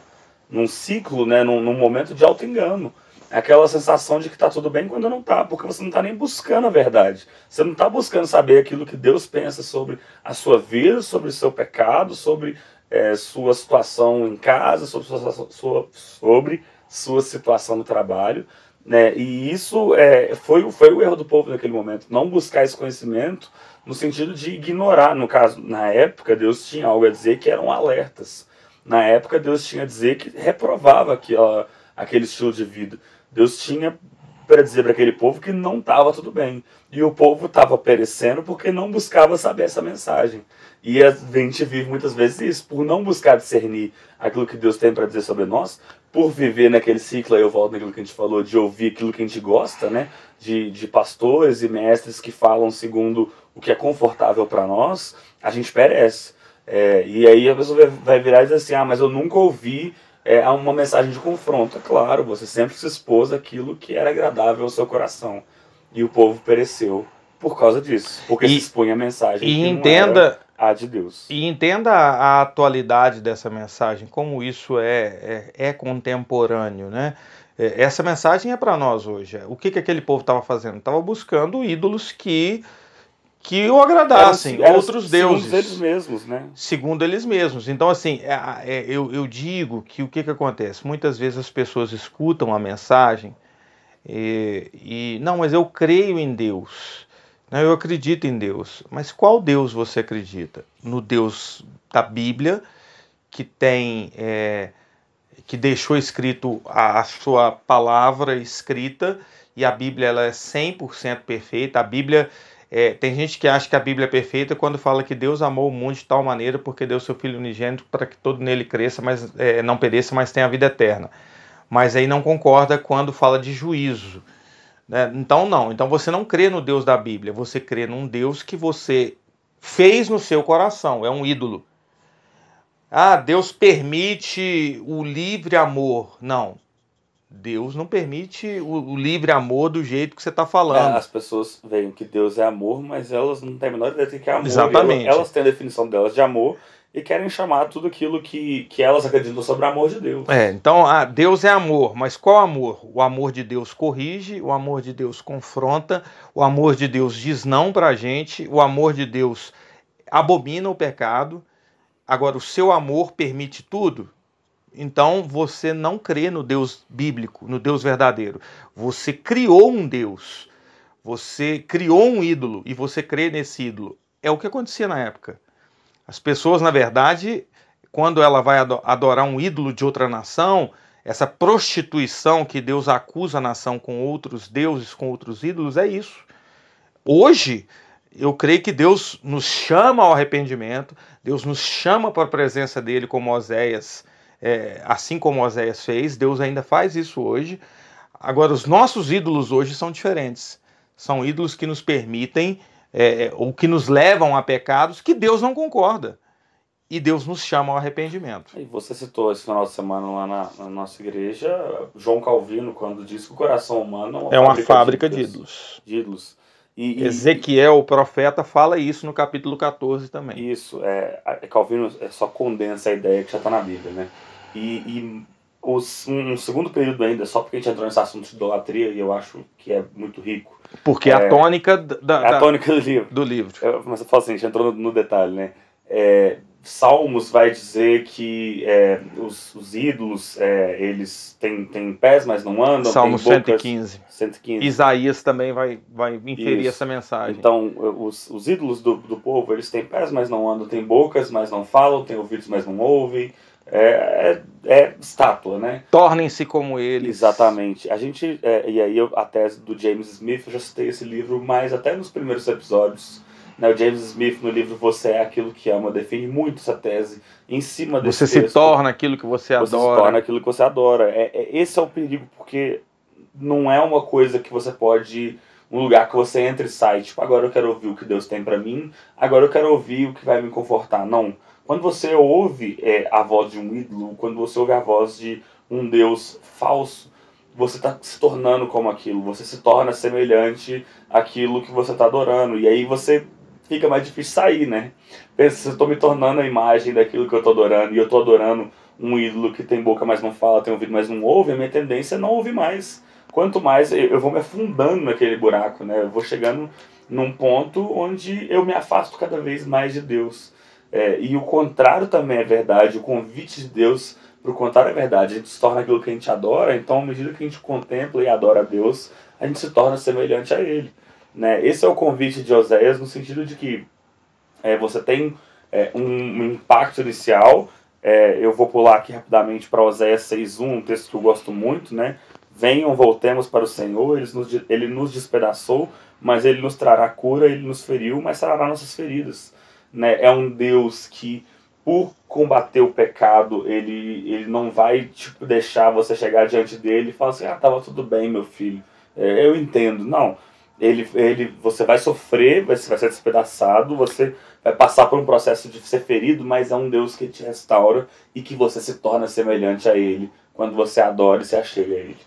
num ciclo, né, num, num momento de auto-engano. É aquela sensação de que está tudo bem quando não está, porque você não está nem buscando a verdade. Você não está buscando saber aquilo que Deus pensa sobre a sua vida, sobre o seu pecado, sobre é, sua situação em casa, sobre sua, sua, sobre sua situação no trabalho. Né? E isso é, foi, foi o erro do povo naquele momento, não buscar esse conhecimento no sentido de ignorar. No caso, na época, Deus tinha algo a dizer que eram alertas. Na época, Deus tinha a dizer que reprovava aquela, aquele estilo de vida. Deus tinha para dizer para aquele povo que não estava tudo bem. E o povo estava perecendo porque não buscava saber essa mensagem. E a gente vive muitas vezes isso, por não buscar discernir aquilo que Deus tem para dizer sobre nós, por viver naquele ciclo, aí eu volto naquilo que a gente falou, de ouvir aquilo que a gente gosta, né? De, de pastores e mestres que falam segundo o que é confortável para nós, a gente perece. É, e aí a pessoa vai virar e dizer assim: ah, mas eu nunca ouvi é, uma mensagem de confronto. É claro, você sempre se expôs aquilo que era agradável ao seu coração. E o povo pereceu por causa disso, porque e, se expunha a mensagem. E entenda a de Deus. E entenda a, atualidade dessa mensagem, como isso é, é, é contemporâneo, né? É, essa mensagem é para nós hoje. O que, que aquele povo estava fazendo? Estava buscando ídolos que que o agradassem, era, era, outros deuses. Segundo eles mesmos, né? Segundo eles mesmos. Então, assim, é, é, eu, eu digo que o que, que acontece? Muitas vezes as pessoas escutam a mensagem e, e não, mas eu creio em Deus. Né, eu acredito em Deus, mas qual Deus você acredita? No Deus da Bíblia, que tem, é, que deixou escrito a, a, sua palavra escrita, e a Bíblia ela é 100% perfeita. A Bíblia, é, tem gente que acha que a Bíblia é perfeita quando fala que Deus amou o mundo de tal maneira porque deu seu Filho unigênito para que todo nele cresça, mas é, não pereça, mas tenha a vida eterna. Mas aí não concorda quando fala de juízo. Né? Então, não. Então, você não crê no Deus da Bíblia, você crê num Deus que você fez no seu coração, é um ídolo. Ah, Deus permite o livre amor. Não. Deus não permite o, o livre amor do jeito que você está falando. É, as pessoas veem que Deus é amor, mas elas não têm a menor ideia de que é amor. Exatamente. Elas, elas têm a definição delas de amor e querem chamar tudo aquilo que, que elas acreditam sobre o amor de Deus. É, então ah, Deus é amor, mas qual amor? O amor de Deus corrige, o amor de Deus confronta, o amor de Deus diz não pra gente, o amor de Deus abomina o pecado. Agora, o seu amor permite tudo? Então você não crê no Deus bíblico, no Deus verdadeiro. Você criou um Deus, você criou um ídolo e você crê nesse ídolo. É o que acontecia na época. As pessoas, na verdade, quando ela vai adorar um ídolo de outra nação, essa prostituição que Deus acusa a nação com outros deuses, com outros ídolos, é isso. Hoje, eu creio que Deus nos chama ao arrependimento, Deus nos chama para a presença dele, como Oséias, é, assim como Oséias fez, Deus ainda faz isso hoje. Agora, os nossos ídolos hoje são diferentes. São ídolos que nos permitem é, ou que nos levam a pecados que Deus não concorda. E Deus nos chama ao arrependimento. E você citou esse final de semana lá na, na nossa igreja, João Calvino, quando disse que o coração humano é uma, é uma fábrica, fábrica de, ídolos. De ídolos. E, Ezequiel, o profeta, fala isso no capítulo 14 também. Isso, é, Calvino é só condensa a ideia que já está na Bíblia, né? E, e os, um segundo período ainda, só porque a gente entrou nesse assunto de idolatria, e eu acho que é muito rico, porque é, a tônica da, é a tônica do livro. Do livro. É, mas eu falo assim, a gente entrou no, no detalhe, né? É, Salmos vai dizer que é, os, os, ídolos, é, eles têm, têm pés, mas não andam. Salmo 115. 115. Isaías também vai, vai inferir Isso. essa mensagem. Então, os, os ídolos do, do povo, eles têm pés, mas não andam, têm bocas, mas não falam, têm ouvidos, mas não ouvem. É, é, é, estátua, né? Tornem-se como eles. Exatamente. A gente, é, e aí eu, a tese do James Smith, eu já citei esse livro, mas até nos primeiros episódios, né, o James Smith no livro Você é Aquilo que Ama define muito essa tese em cima desse Você texto, se torna aquilo que você, você adora. Você se torna aquilo que você adora. É, é, esse é o perigo, porque não é uma coisa que você pode um lugar que você entra e sai, tipo, agora eu quero ouvir o que Deus tem para mim, agora eu quero ouvir o que vai me confortar. Não quando você ouve é, a voz de um ídolo, quando você ouve a voz de um Deus falso, você está se tornando como aquilo, você se torna semelhante àquilo que você está adorando. E aí você fica mais difícil sair, né? Pensa, se eu estou me tornando a imagem daquilo que eu estou adorando, e eu estou adorando um ídolo que tem boca, mas não fala, tem ouvido, mas não ouve, a minha tendência é não ouvir mais quanto mais eu vou me afundando naquele buraco, né? Eu vou chegando num ponto onde eu me afasto cada vez mais de Deus. É, e o contrário também é verdade, o convite de Deus para o contrário é verdade. A gente se torna aquilo que a gente adora, então, à medida que a gente contempla e adora a Deus, a gente se torna semelhante a Ele. Né? Esse é o convite de Oséias, no sentido de que é, você tem é, um, um, impacto inicial. É, eu vou pular aqui rapidamente para Oséias 6.1, um texto que eu gosto muito. Né? Venham, voltemos para o Senhor, ele nos, ele nos despedaçou, mas Ele nos trará cura, Ele nos feriu, mas sarará nossas feridas. Né? É um Deus que por combater o pecado, ele, ele não vai tipo, deixar você chegar diante dele e falar assim, ah, tava tudo bem, meu filho, é, eu entendo. Não, ele, ele, você vai sofrer, você vai ser despedaçado, você vai passar por um processo de ser ferido, mas é um Deus que te restaura e que você se torna semelhante a Ele quando você adora e se achega a Ele.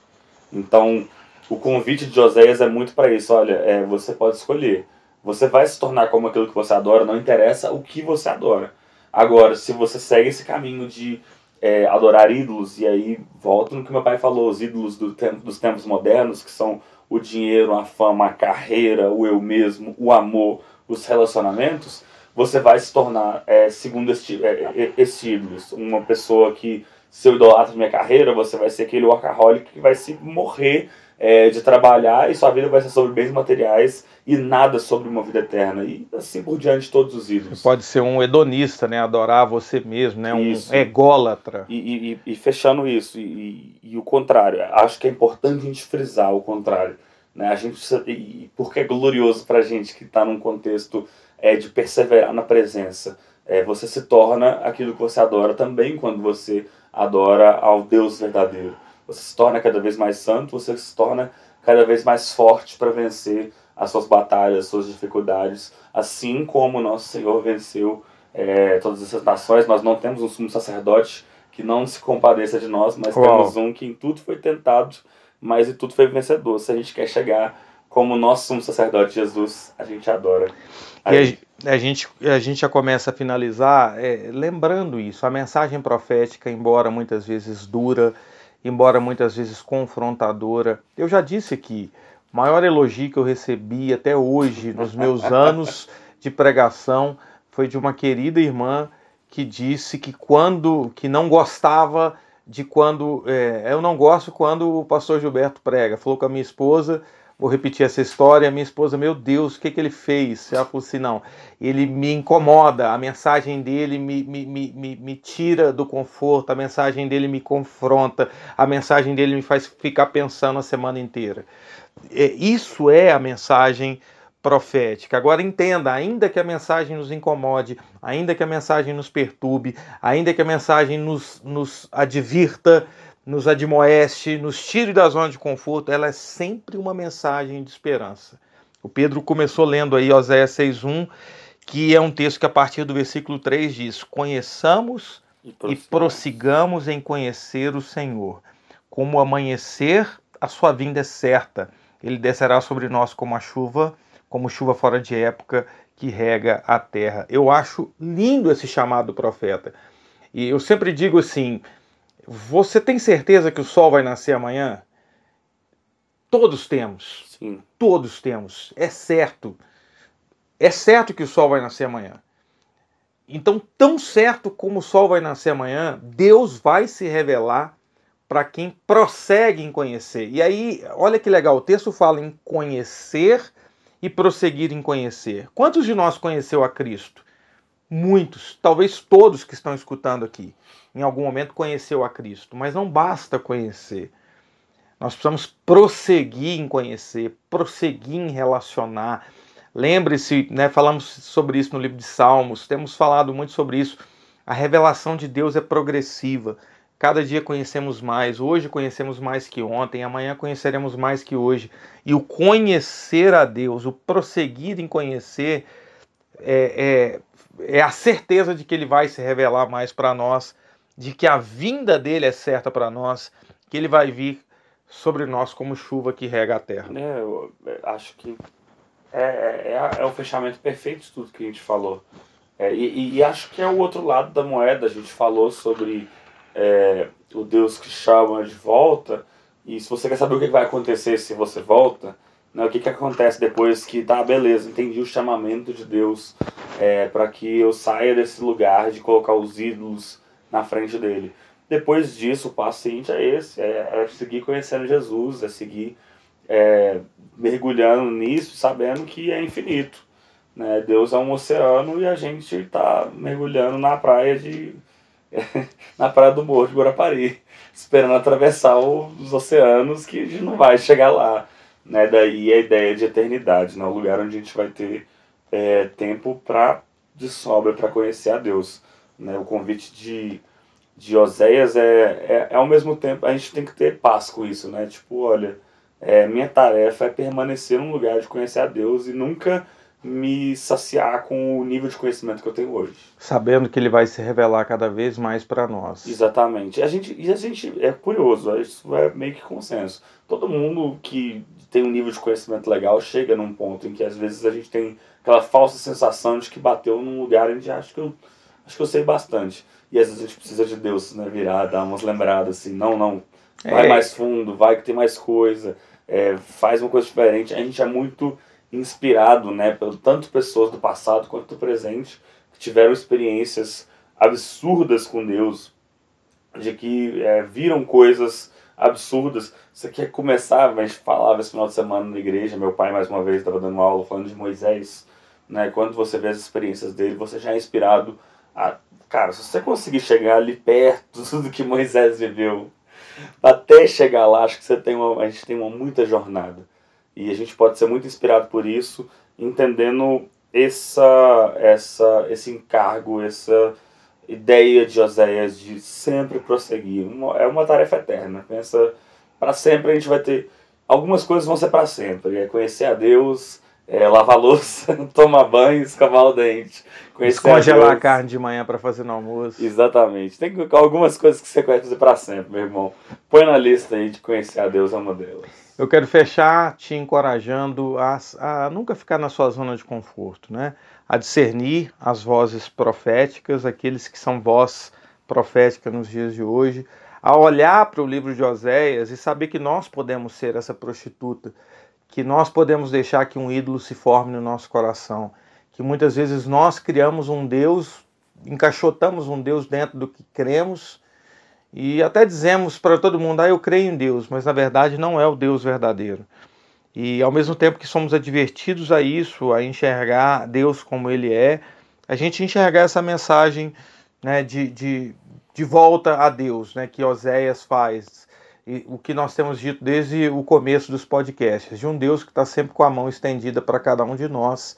Então, o convite de Joséias é muito para isso. Olha, é, você pode escolher. Você vai se tornar como aquilo que você adora, não interessa o que você adora. Agora, se você segue esse caminho de é, adorar ídolos, e aí volta no que meu pai falou, os ídolos do tempo, dos tempos modernos, que são o dinheiro, a fama, a carreira, o eu mesmo, o amor, os relacionamentos, você vai se tornar, é, segundo este, é, é esse ídolos, uma pessoa que, se eu idolatra minha carreira, você vai ser aquele workaholic que vai se morrer é, de trabalhar e sua vida vai ser sobre bens materiais e nada sobre uma vida eterna. E assim por diante todos os ídolos. Você pode ser um hedonista, né? Adorar você mesmo, né? Isso. Um ególatra. E, e, e fechando isso, e, e, o contrário. Acho que é importante a gente frisar o contrário. Né? A gente precisa, porque é glorioso para a gente que está num contexto é, de perseverar na presença. É, você se torna aquilo que você adora também quando você adora ao Deus verdadeiro você se torna cada vez mais santo, você se torna cada vez mais forte para vencer as suas batalhas, as suas dificuldades, assim como nosso Senhor venceu é, todas essas nações. Nós não temos um sumo sacerdote que não se compadeça de nós, mas Uau. temos um que em tudo foi tentado, mas em tudo foi vencedor. Se a gente quer chegar como nosso sumo sacerdote Jesus, a gente adora. A e a, a, gente, a gente já começa a finalizar é, lembrando isso. A mensagem profética, embora muitas vezes dura, embora muitas vezes confrontadora. Eu já disse o maior elogio que eu recebi até hoje nos meus anos de pregação foi de uma querida irmã que disse que quando que não gostava de quando é, eu não gosto quando o pastor Gilberto prega. Falou com a minha esposa Vou repetir essa história. Minha esposa, meu Deus, o que, que ele fez? Ela falou assim: não, ele me incomoda, a mensagem dele me, me, me, me, tira do conforto, a mensagem dele me confronta, a mensagem dele me faz ficar pensando a semana inteira. É, isso é a mensagem profética. Agora entenda, ainda que a mensagem nos incomode, ainda que a mensagem nos perturbe, ainda que a mensagem nos, nos advirta nos admoeste, nos tire da zona de conforto, ela é sempre uma mensagem de esperança. O Pedro começou lendo aí Oséias 6.1, que é um texto que a partir do versículo 3 diz, conheçamos e prossigamos. e prossigamos em conhecer o Senhor. Como amanhecer, a sua vinda é certa. Ele descerá sobre nós como a chuva, como chuva fora de época que rega a terra. Eu acho lindo esse chamado profeta. E eu sempre digo assim, você tem certeza que o sol vai nascer amanhã? Todos temos. Sim. Todos temos. É certo. É certo que o sol vai nascer amanhã. Então, tão certo como o sol vai nascer amanhã, Deus vai se revelar para quem prossegue em conhecer. E aí, olha que legal, o texto fala em conhecer e prosseguir em conhecer. Quantos de nós conheceu a Cristo? Muitos, talvez todos que estão escutando aqui em algum momento conheceu a Cristo, mas não basta conhecer. Nós precisamos prosseguir em conhecer, prosseguir em relacionar. Lembre-se, né, falamos sobre isso no livro de Salmos, temos falado muito sobre isso. A revelação de Deus é progressiva. Cada dia conhecemos mais. Hoje conhecemos mais que ontem, amanhã conheceremos mais que hoje. E o conhecer a Deus, o prosseguir em conhecer, é, é, é a certeza de que Ele vai se revelar mais para nós de que a vinda dele é certa para nós, que ele vai vir sobre nós como chuva que rega a terra. É, eu acho que é, é, é, o fechamento perfeito de tudo que a gente falou. É, e, e, acho que é o outro lado da moeda. A gente falou sobre é, o Deus que chama de volta. E se você quer saber o que vai acontecer se você volta, né, o que, que acontece depois que tá, beleza, entendi o chamamento de Deus é, para que eu saia desse lugar de colocar os ídolos na frente dele. Depois disso, o seguinte é esse: é, é seguir conhecendo Jesus, é seguir é, mergulhando nisso, sabendo que é infinito. Né? Deus é um oceano e a gente está mergulhando na praia de na praia do Morro de Guarapari, esperando atravessar os oceanos que a gente não vai chegar lá. Né? Daí a ideia de eternidade, né? o lugar onde a gente vai ter é, tempo pra, de sobra para conhecer a Deus. Né? O convite de, de Oséias é, é, é ao mesmo tempo, a gente tem que ter paz com isso, né? Tipo, olha, é, minha tarefa é permanecer num lugar de conhecer a Deus e nunca me saciar com o nível de conhecimento que eu tenho hoje. Sabendo que ele vai se revelar cada vez mais para nós. Exatamente. A gente, e a gente é curioso, isso é meio que consenso. Todo mundo que tem um nível de conhecimento legal chega num ponto em que às vezes a gente tem aquela falsa sensação de que bateu num lugar onde acho que eu acho que eu sei bastante. E às vezes a gente precisa de Deus, né, virar, dar umas lembradas assim, não, não, vai é. mais fundo, vai que tem mais coisa, é, faz uma coisa diferente. A gente é muito inspirado, né, por tanto pessoas do passado quanto do presente que tiveram experiências absurdas com Deus, de que é, viram coisas absurdas. Você quer começar, a gente falava esse final de semana na igreja, meu pai mais uma vez estava dando aula falando de Moisés, né, quando você vê as experiências dele, você já é inspirado a, cara, se você conseguir chegar ali perto do que Moisés viveu, até chegar lá, acho que você tem uma, a gente tem uma muita jornada. E a gente pode ser muito inspirado por isso, entendendo essa, essa, esse encargo, essa ideia de Oséias de sempre prosseguir. é uma tarefa eterna. Pensa, para sempre a gente vai ter. Algumas coisas vão ser para sempre. É conhecer a Deus, é, lavar louça, tomar banho, escovar o dente. Congelar a, carne de manhã para fazer no almoço. Exatamente. Tem algumas coisas que você quer fazer para sempre, meu irmão. Põe na lista aí de conhecer a Deus é uma delas. Eu quero fechar te encorajando a, a nunca ficar na sua zona de conforto, né? A discernir as vozes proféticas, aqueles que são voz profética nos dias de hoje, a olhar para o livro de Oséias e saber que nós podemos ser essa prostituta que nós podemos deixar que um ídolo se forme no nosso coração, que muitas vezes nós criamos um Deus, encaixotamos um Deus dentro do que cremos e até dizemos para todo mundo, ah, eu creio em Deus, mas na verdade não é o Deus verdadeiro. E ao mesmo tempo que somos advertidos a isso, a enxergar Deus como Ele é, a gente enxergar essa mensagem né, de, de, de volta a Deus, né, que Oséias faz, o que nós temos dito desde o começo dos podcasts, de um Deus que está sempre com a mão estendida para cada um de nós,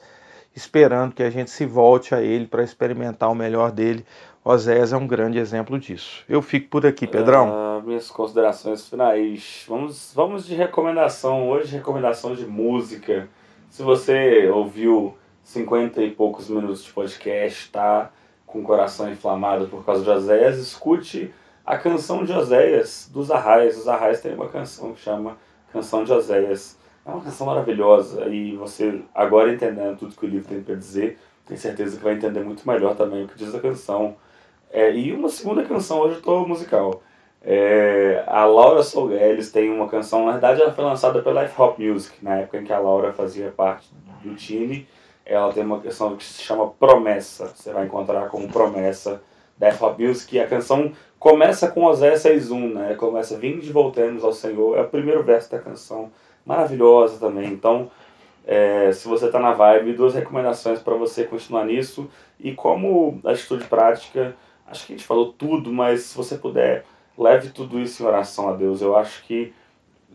esperando que a gente se volte a Ele para experimentar o melhor dele. Oséias é um grande exemplo disso. Eu fico por aqui, Pedrão. Uh, minhas considerações finais. Vamos, vamos de recomendação. Hoje, recomendação de música. Se você ouviu 50 e poucos minutos de podcast, tá com o coração inflamado por causa de Oséias, escute a canção de Oséias, dos Arrais. Os Arrais tem uma canção que chama Canção de Oséias. É uma canção maravilhosa e você, agora entendendo tudo que o livro tem para dizer, tenho certeza que vai entender muito melhor também o que diz a canção. É, e uma segunda canção, hoje eu estou musical. É, a Laura Solgueles tem uma canção, na verdade ela foi lançada pela Life Hop Music, na época em que a Laura fazia parte do time. Ela tem uma canção que se chama Promessa, você vai encontrar como Promessa da Life Hop Music. E a canção Começa com Oséias 6.1, né? Começa, vinde e voltemos ao Senhor. É o primeiro verso da canção. Maravilhosa também. Então, é, se você está na vibe, duas recomendações para você continuar nisso. E como atitude prática, acho que a gente falou tudo, mas se você puder, leve tudo isso em oração a Deus. Eu acho que,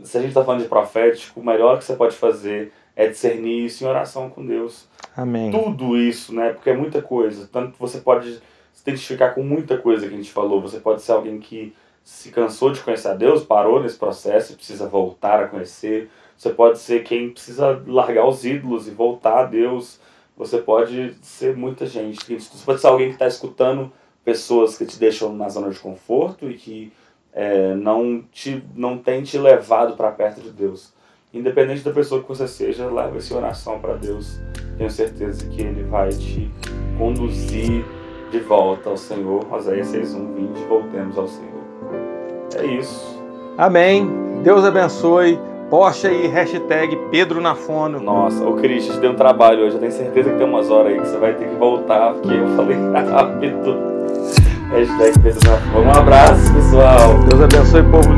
se a gente está falando de profético, o melhor que você pode fazer é discernir isso em oração com Deus. Amém. Tudo isso, né? Porque é muita coisa. Tanto você pode se identificar com muita coisa que a gente falou. Você pode ser alguém que se cansou de conhecer a Deus, parou nesse processo e precisa voltar a conhecer. Você pode ser quem precisa largar os ídolos e voltar a Deus. Você pode ser muita gente. Você pode ser alguém que está escutando pessoas que te deixam na zona de conforto e que é, não, te, não tem te levado para perto de Deus. Independente da pessoa que você seja, leva essa oração para Deus. Tenho certeza que Ele vai te conduzir de volta ao Senhor. Oséias 6.1, 20, voltemos ao Senhor. É isso. Amém. Deus abençoe. Poste aí, hashtag Pedro na Fono. Nossa, o Cristian te deu um trabalho hoje. Eu tenho certeza que tem umas horas aí que você vai ter que voltar, porque eu falei rápido. Hashtag Pedro na Fono. Um abraço, pessoal. Deus abençoe, povo